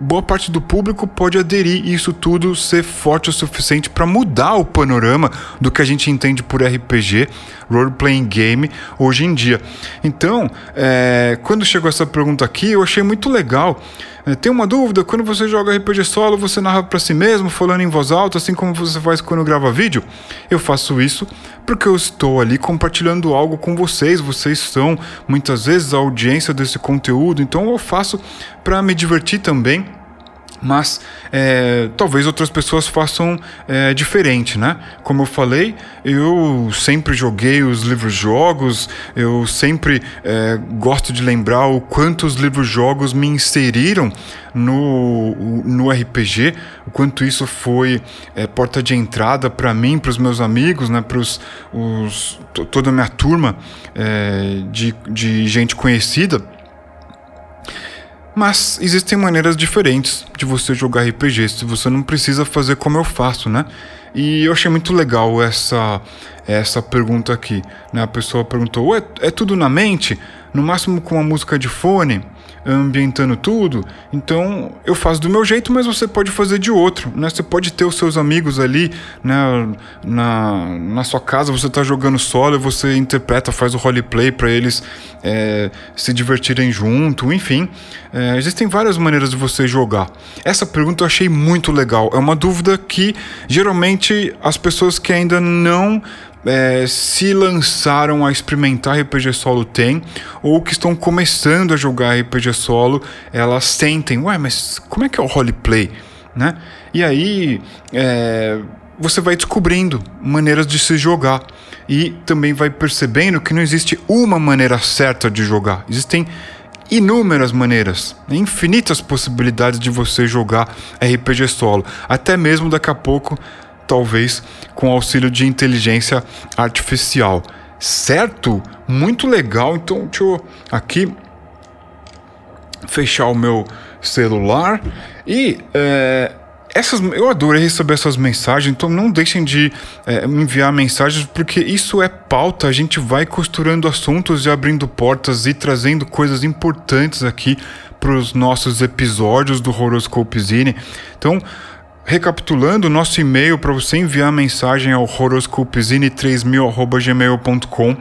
boa parte do público pode aderir e isso tudo ser forte o suficiente para mudar o panorama do que a gente entende por RPG role-playing game hoje em dia. Então, é, quando chegou essa pergunta aqui, eu achei muito legal. É, tem uma dúvida? Quando você joga RPG solo, você narra para si mesmo, falando em voz alta, assim como você faz quando grava vídeo? Eu faço isso porque eu estou ali compartilhando algo com vocês. Vocês são muitas vezes a audiência desse conteúdo, então eu faço para me divertir também mas é, talvez outras pessoas façam é, diferente, né? Como eu falei, eu sempre joguei os livros-jogos, eu sempre é, gosto de lembrar o quanto os livros-jogos me inseriram no, no RPG, o quanto isso foi é, porta de entrada para mim, para os meus amigos, né? Para toda a minha turma é, de, de gente conhecida. Mas existem maneiras diferentes de você jogar RPG, se você não precisa fazer como eu faço, né? E eu achei muito legal essa essa pergunta aqui, né? A pessoa perguntou: "É, é tudo na mente? No máximo com uma música de fone?" Ambientando tudo. Então eu faço do meu jeito, mas você pode fazer de outro, né? Você pode ter os seus amigos ali, né? Na, na sua casa você está jogando solo, você interpreta, faz o roleplay para eles é, se divertirem junto, enfim. É, existem várias maneiras de você jogar. Essa pergunta eu achei muito legal. É uma dúvida que geralmente as pessoas que ainda não é, se lançaram a experimentar RPG solo têm, ou que estão começando a jogar RPG solo, elas sentem, ué, mas como é que é o roleplay? Né? E aí é, você vai descobrindo maneiras de se jogar e também vai percebendo que não existe uma maneira certa de jogar, existem inúmeras maneiras, infinitas possibilidades de você jogar RPG solo. Até mesmo daqui a pouco talvez com auxílio de inteligência artificial. Certo? Muito legal. Então, deixa eu aqui fechar o meu celular e é, essas, eu adorei receber essas mensagens, então não deixem de é, enviar mensagens, porque isso é pauta. A gente vai costurando assuntos e abrindo portas e trazendo coisas importantes aqui para os nossos episódios do Horoscope Zine. Então, Recapitulando, nosso e-mail para você enviar mensagem ao horoscopezine3000@gmail.com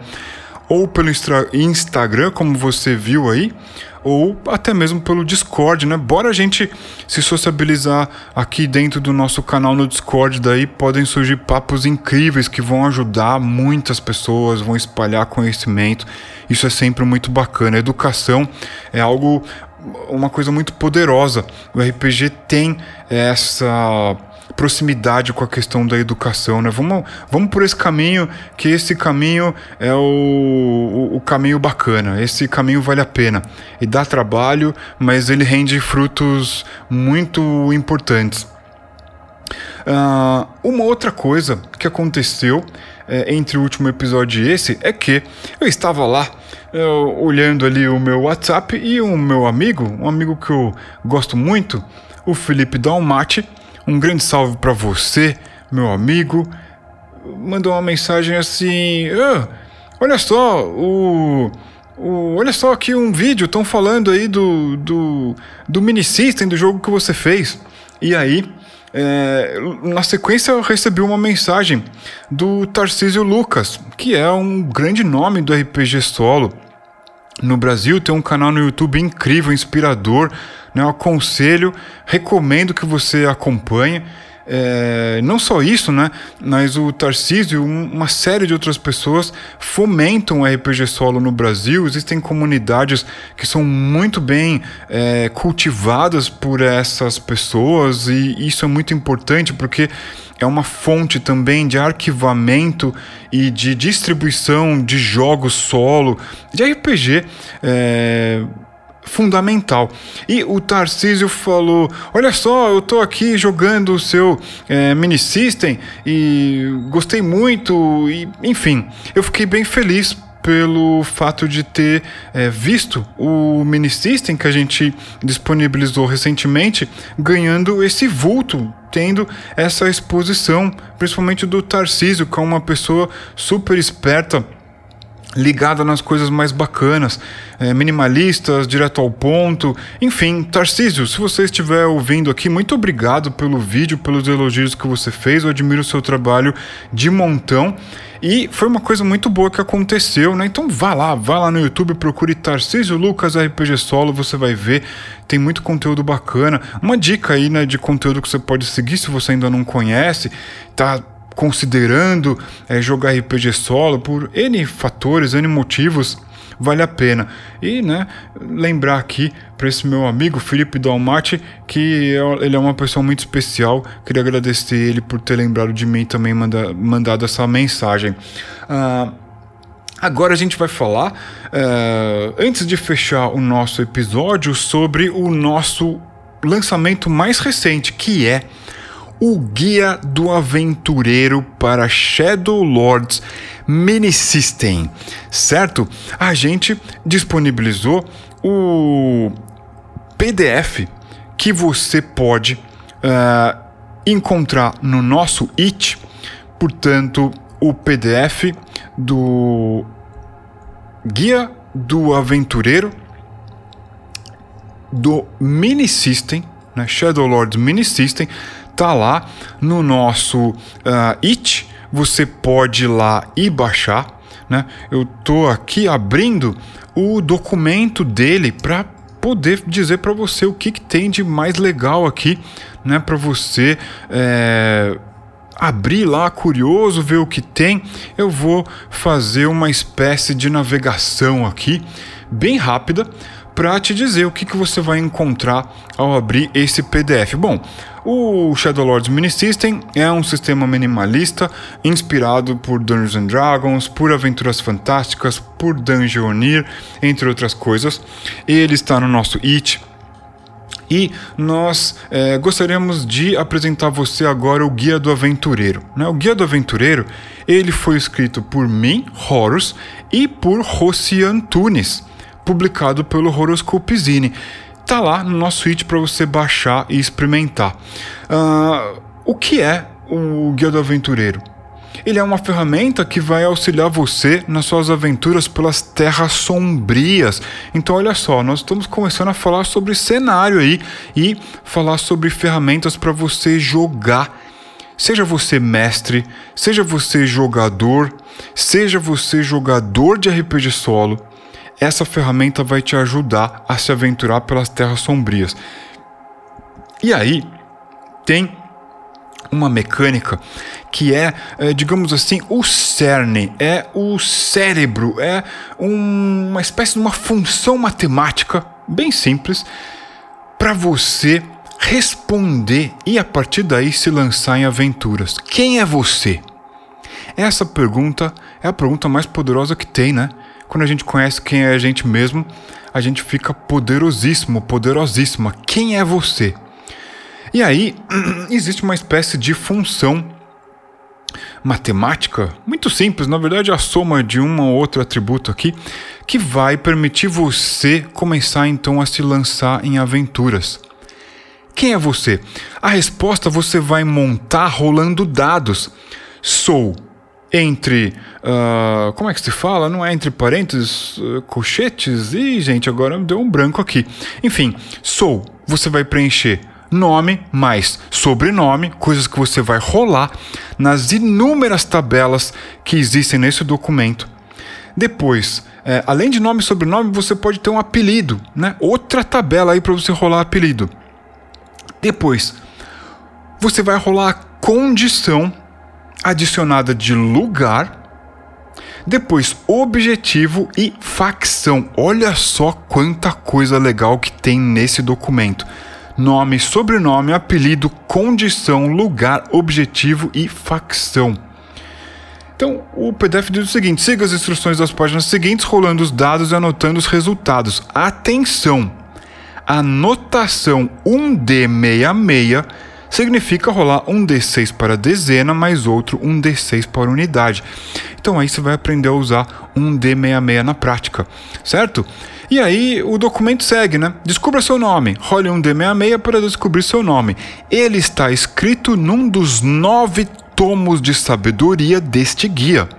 ou pelo Instagram, como você viu aí, ou até mesmo pelo Discord, né? Bora a gente se sociabilizar aqui dentro do nosso canal no Discord, daí podem surgir papos incríveis que vão ajudar muitas pessoas, vão espalhar conhecimento. Isso é sempre muito bacana. educação é algo uma coisa muito poderosa. O RPG tem essa proximidade com a questão da educação, né? Vamos, vamos por esse caminho, que esse caminho é o, o, o, caminho bacana, esse caminho vale a pena. E dá trabalho, mas ele rende frutos muito importantes. Uh, uma outra coisa que aconteceu é, entre o último episódio e esse é que eu estava lá eu, olhando ali o meu WhatsApp e o meu amigo, um amigo que eu gosto muito, o Felipe Dalmati, um grande salve para você, meu amigo, mandou uma mensagem assim: ah, olha só, o, o, olha só aqui um vídeo, estão falando aí do, do, do mini system do jogo que você fez. E aí é, na sequência, eu recebi uma mensagem do Tarcísio Lucas, que é um grande nome do RPG solo. No Brasil tem um canal no YouTube incrível, inspirador. Né? Eu aconselho, recomendo que você acompanhe. É, não só isso, né? Mas o Tarcísio, uma série de outras pessoas fomentam RPG solo no Brasil. Existem comunidades que são muito bem é, cultivadas por essas pessoas, e isso é muito importante porque é uma fonte também de arquivamento e de distribuição de jogos solo, de RPG. É, fundamental. E o Tarcísio falou: Olha só, eu estou aqui jogando o seu é, mini system e gostei muito, e enfim, eu fiquei bem feliz pelo fato de ter é, visto o mini system que a gente disponibilizou recentemente ganhando esse vulto tendo essa exposição, principalmente do Tarcísio, que é uma pessoa super esperta ligada nas coisas mais bacanas, é, minimalistas, direto ao ponto. Enfim, Tarcísio, se você estiver ouvindo aqui, muito obrigado pelo vídeo, pelos elogios que você fez. Eu admiro o seu trabalho de montão. E foi uma coisa muito boa que aconteceu, né? Então vá lá, vá lá no YouTube, procure Tarcísio Lucas RPG Solo, você vai ver, tem muito conteúdo bacana. Uma dica aí, né, de conteúdo que você pode seguir se você ainda não conhece, tá considerando é, jogar RPG solo por N fatores, N motivos vale a pena. E, né, lembrar aqui para esse meu amigo Felipe Dalmati que é ele é uma pessoa muito especial. Queria agradecer ele por ter lembrado de mim e também manda, mandado essa mensagem. Uh, agora a gente vai falar, uh, antes de fechar o nosso episódio, sobre o nosso lançamento mais recente, que é o Guia do Aventureiro para Shadow Lords Mini System, certo? A gente disponibilizou o PDF que você pode uh, encontrar no nosso IT, portanto, o PDF do Guia do Aventureiro do Mini System, né? Shadow Lords Mini System, tá lá no nosso uh, It. Você pode ir lá e baixar. Né? Eu tô aqui abrindo o documento dele para poder dizer para você o que, que, tem de mais legal aqui, né? Para você é, abrir lá, curioso, ver o que tem. Eu vou fazer uma espécie de navegação aqui, bem rápida, para te dizer o que, que você vai encontrar ao abrir esse PDF. Bom, o Shadow Lords Mini System é um sistema minimalista inspirado por Dungeons and Dragons, por Aventuras Fantásticas, por Dungeoneer, entre outras coisas. Ele está no nosso It. E nós é, gostaríamos de apresentar a você agora o Guia do Aventureiro. Né? O Guia do Aventureiro ele foi escrito por mim, Horus, e por Rossi Antunes publicado pelo Horoscope Zine. Tá lá no nosso site para você baixar e experimentar. Uh, o que é o Guia do Aventureiro? Ele é uma ferramenta que vai auxiliar você nas suas aventuras pelas terras sombrias. Então, olha só, nós estamos começando a falar sobre cenário aí e falar sobre ferramentas para você jogar. Seja você mestre, seja você jogador, seja você jogador de RPG solo, essa ferramenta vai te ajudar a se aventurar pelas terras sombrias. E aí tem uma mecânica que é, é, digamos assim, o cerne, é o cérebro, é um, uma espécie de uma função matemática bem simples para você responder e a partir daí se lançar em aventuras. Quem é você? Essa pergunta é a pergunta mais poderosa que tem, né? Quando a gente conhece quem é a gente mesmo, a gente fica poderosíssimo, poderosíssima. Quem é você? E aí, existe uma espécie de função matemática, muito simples, na verdade a soma de um ou outro atributo aqui, que vai permitir você começar então a se lançar em aventuras. Quem é você? A resposta você vai montar rolando dados. Sou entre. Uh, como é que se fala? Não é entre parênteses, uh, colchetes? Ih, gente, agora deu um branco aqui. Enfim, sou. Você vai preencher nome mais sobrenome, coisas que você vai rolar nas inúmeras tabelas que existem nesse documento. Depois, é, além de nome e sobrenome, você pode ter um apelido, né? Outra tabela aí para você rolar apelido. Depois, você vai rolar a condição adicionada de lugar, depois objetivo e facção. Olha só quanta coisa legal que tem nesse documento. Nome, sobrenome, apelido, condição, lugar, objetivo e facção. Então, o PDF diz o seguinte: siga as instruções das páginas seguintes, rolando os dados e anotando os resultados. Atenção! A notação 1D66 significa rolar um D6 para dezena mais outro um D6 para unidade. Então aí você vai aprender a usar um D66 na prática, certo? E aí o documento segue, né? Descubra seu nome. Role um D66 para descobrir seu nome. Ele está escrito num dos nove tomos de sabedoria deste guia.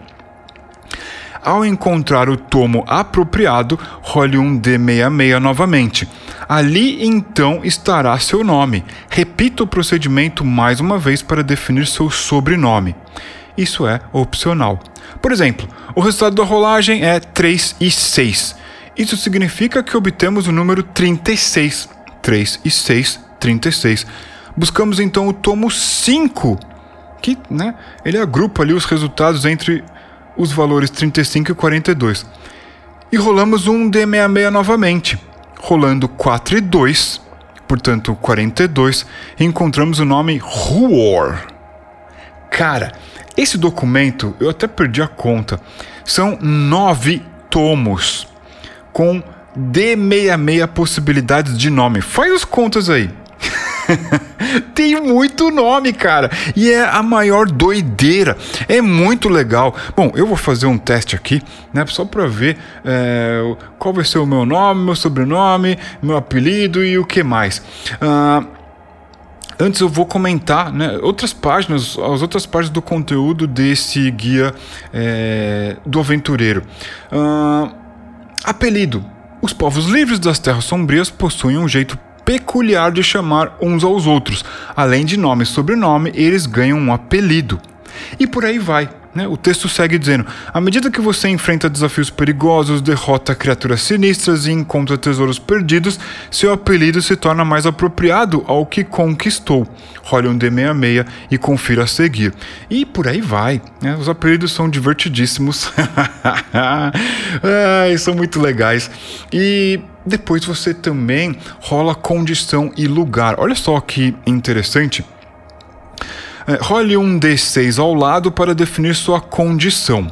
Ao encontrar o tomo apropriado, role um D66 novamente. Ali então estará seu nome. Repita o procedimento mais uma vez para definir seu sobrenome. Isso é opcional. Por exemplo, o resultado da rolagem é 3 e 6. Isso significa que obtemos o número 36. 3 e 6, 36. Buscamos então o tomo 5, que né, ele agrupa ali os resultados entre os valores 35 e 42. E rolamos um D66 novamente, rolando 4 e 2, portanto 42, e encontramos o nome Ruor. Cara, esse documento, eu até perdi a conta, são nove tomos com D66 possibilidades de nome. Faz as contas aí. Tem muito nome, cara. E é a maior doideira. É muito legal. Bom, eu vou fazer um teste aqui, né? Só para ver é, qual vai ser o meu nome, meu sobrenome, meu apelido e o que mais. Uh, Antes eu vou comentar né, outras páginas, as outras páginas do conteúdo desse guia é, do aventureiro. Uh, apelido. Os povos livres das terras sombrias possuem um jeito peculiar de chamar uns aos outros. Além de nome e sobrenome, eles ganham um apelido. E por aí vai. Né? O texto segue dizendo: à medida que você enfrenta desafios perigosos, derrota criaturas sinistras e encontra tesouros perdidos, seu apelido se torna mais apropriado ao que conquistou. Role um D66 e confira a seguir. E por aí vai. Né? Os apelidos são divertidíssimos. São muito legais. E depois você também rola condição e lugar. Olha só que interessante. É, role um D6 ao lado para definir sua condição.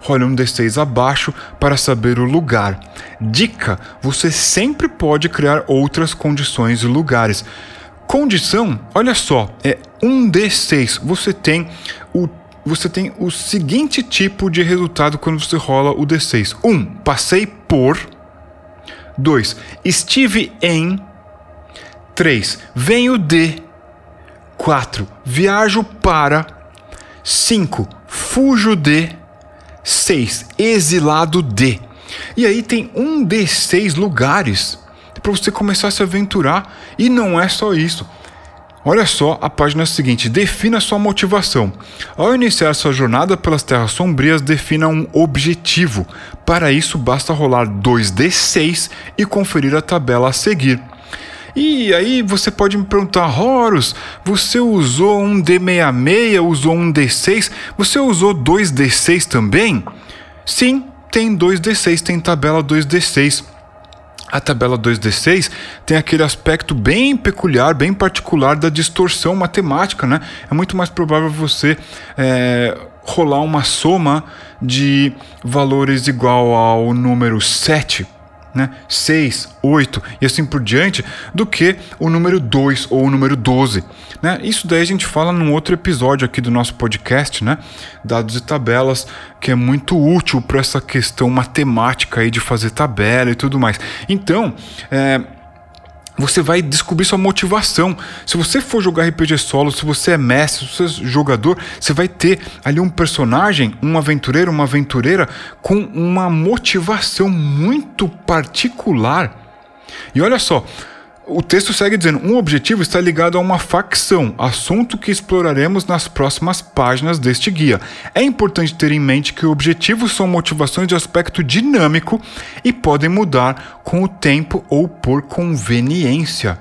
Role um D6 abaixo para saber o lugar. Dica: você sempre pode criar outras condições e lugares. Condição, olha só, é um D6. Você tem o você tem o seguinte tipo de resultado quando você rola o D6. 1. Um, passei por. 2. Estive em. 3. Venho de. 4. Viajo para. 5. Fujo de. 6. Exilado de. E aí tem um de seis lugares para você começar a se aventurar. E não é só isso. Olha só a página seguinte: defina sua motivação. Ao iniciar sua jornada pelas terras sombrias, defina um objetivo. Para isso, basta rolar 2d6 e conferir a tabela a seguir. E aí você pode me perguntar, Horus, você usou um D66, usou um D6, você usou dois D6 também? Sim, tem dois D6, tem tabela 2D6. A tabela 2D6 tem aquele aspecto bem peculiar, bem particular da distorção matemática, né? É muito mais provável você é, rolar uma soma de valores igual ao número 7 né, 6, 8 e assim por diante, do que o número 2 ou o número 12. Né? Isso daí a gente fala num outro episódio aqui do nosso podcast, né? Dados e tabelas, que é muito útil para essa questão matemática aí de fazer tabela e tudo mais. Então, é, você vai descobrir sua motivação. Se você for jogar RPG solo, se você é mestre, se você é jogador, você vai ter ali um personagem, um aventureiro, uma aventureira com uma motivação muito particular. E olha só, o texto segue dizendo: um objetivo está ligado a uma facção, assunto que exploraremos nas próximas páginas deste guia. É importante ter em mente que objetivos são motivações de aspecto dinâmico e podem mudar com o tempo ou por conveniência.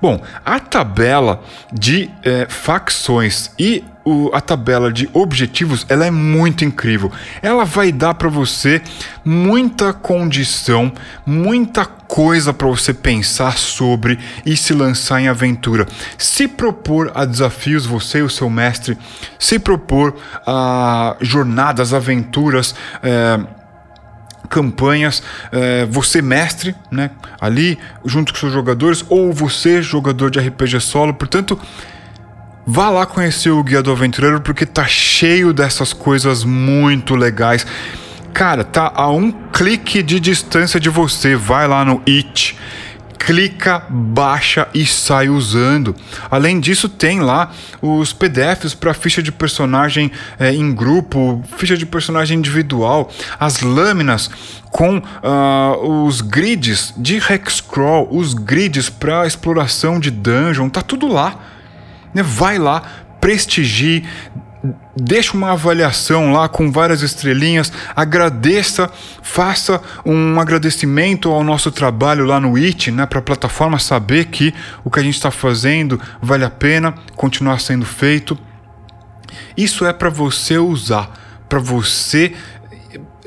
Bom, a tabela de é, facções e o, a tabela de objetivos ela é muito incrível. Ela vai dar para você muita condição, muita coisa para você pensar sobre e se lançar em aventura. Se propor a desafios, você e o seu mestre, se propor a jornadas, aventuras. É, campanhas, é, você mestre, né, ali junto com seus jogadores, ou você jogador de RPG solo. Portanto, vá lá conhecer o Guia do Aventureiro porque tá cheio dessas coisas muito legais. Cara, tá a um clique de distância de você. Vai lá no It clica, baixa e sai usando. Além disso, tem lá os PDFs para ficha de personagem é, em grupo, ficha de personagem individual, as lâminas com uh, os grids de Hexcrawl, os grids para exploração de dungeon, tá tudo lá. Né? Vai lá, prestigie, deixa uma avaliação lá com várias estrelinhas, agradeça, faça um agradecimento ao nosso trabalho lá no IT, né, para a plataforma saber que o que a gente está fazendo vale a pena continuar sendo feito. Isso é para você usar, para você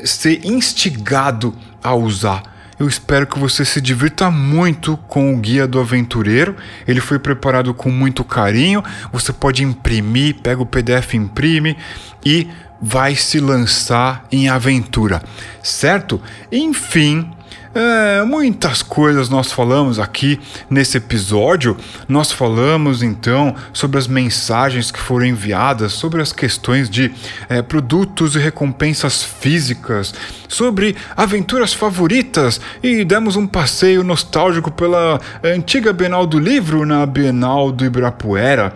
ser instigado a usar. Eu espero que você se divirta muito com o Guia do Aventureiro. Ele foi preparado com muito carinho. Você pode imprimir, pega o PDF, imprime e vai se lançar em aventura, certo? Enfim, é, muitas coisas nós falamos aqui nesse episódio. Nós falamos então sobre as mensagens que foram enviadas, sobre as questões de é, produtos e recompensas físicas, sobre aventuras favoritas e demos um passeio nostálgico pela antiga Bienal do Livro na Bienal do Ibirapuera,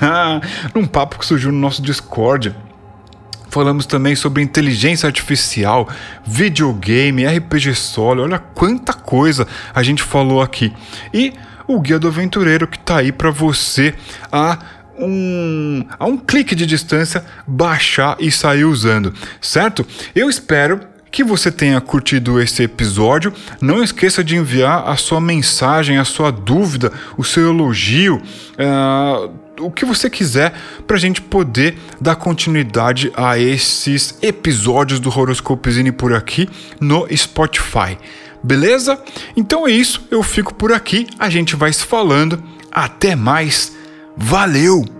num papo que surgiu no nosso Discord. Falamos também sobre inteligência artificial, videogame, RPG solo. Olha quanta coisa a gente falou aqui. E o Guia do Aventureiro que está aí para você a um, a um clique de distância baixar e sair usando, certo? Eu espero que você tenha curtido esse episódio. Não esqueça de enviar a sua mensagem, a sua dúvida, o seu elogio. Uh, o que você quiser para a gente poder dar continuidade a esses episódios do Horoscopezine por aqui no Spotify. Beleza? Então é isso, eu fico por aqui, a gente vai se falando. Até mais. Valeu!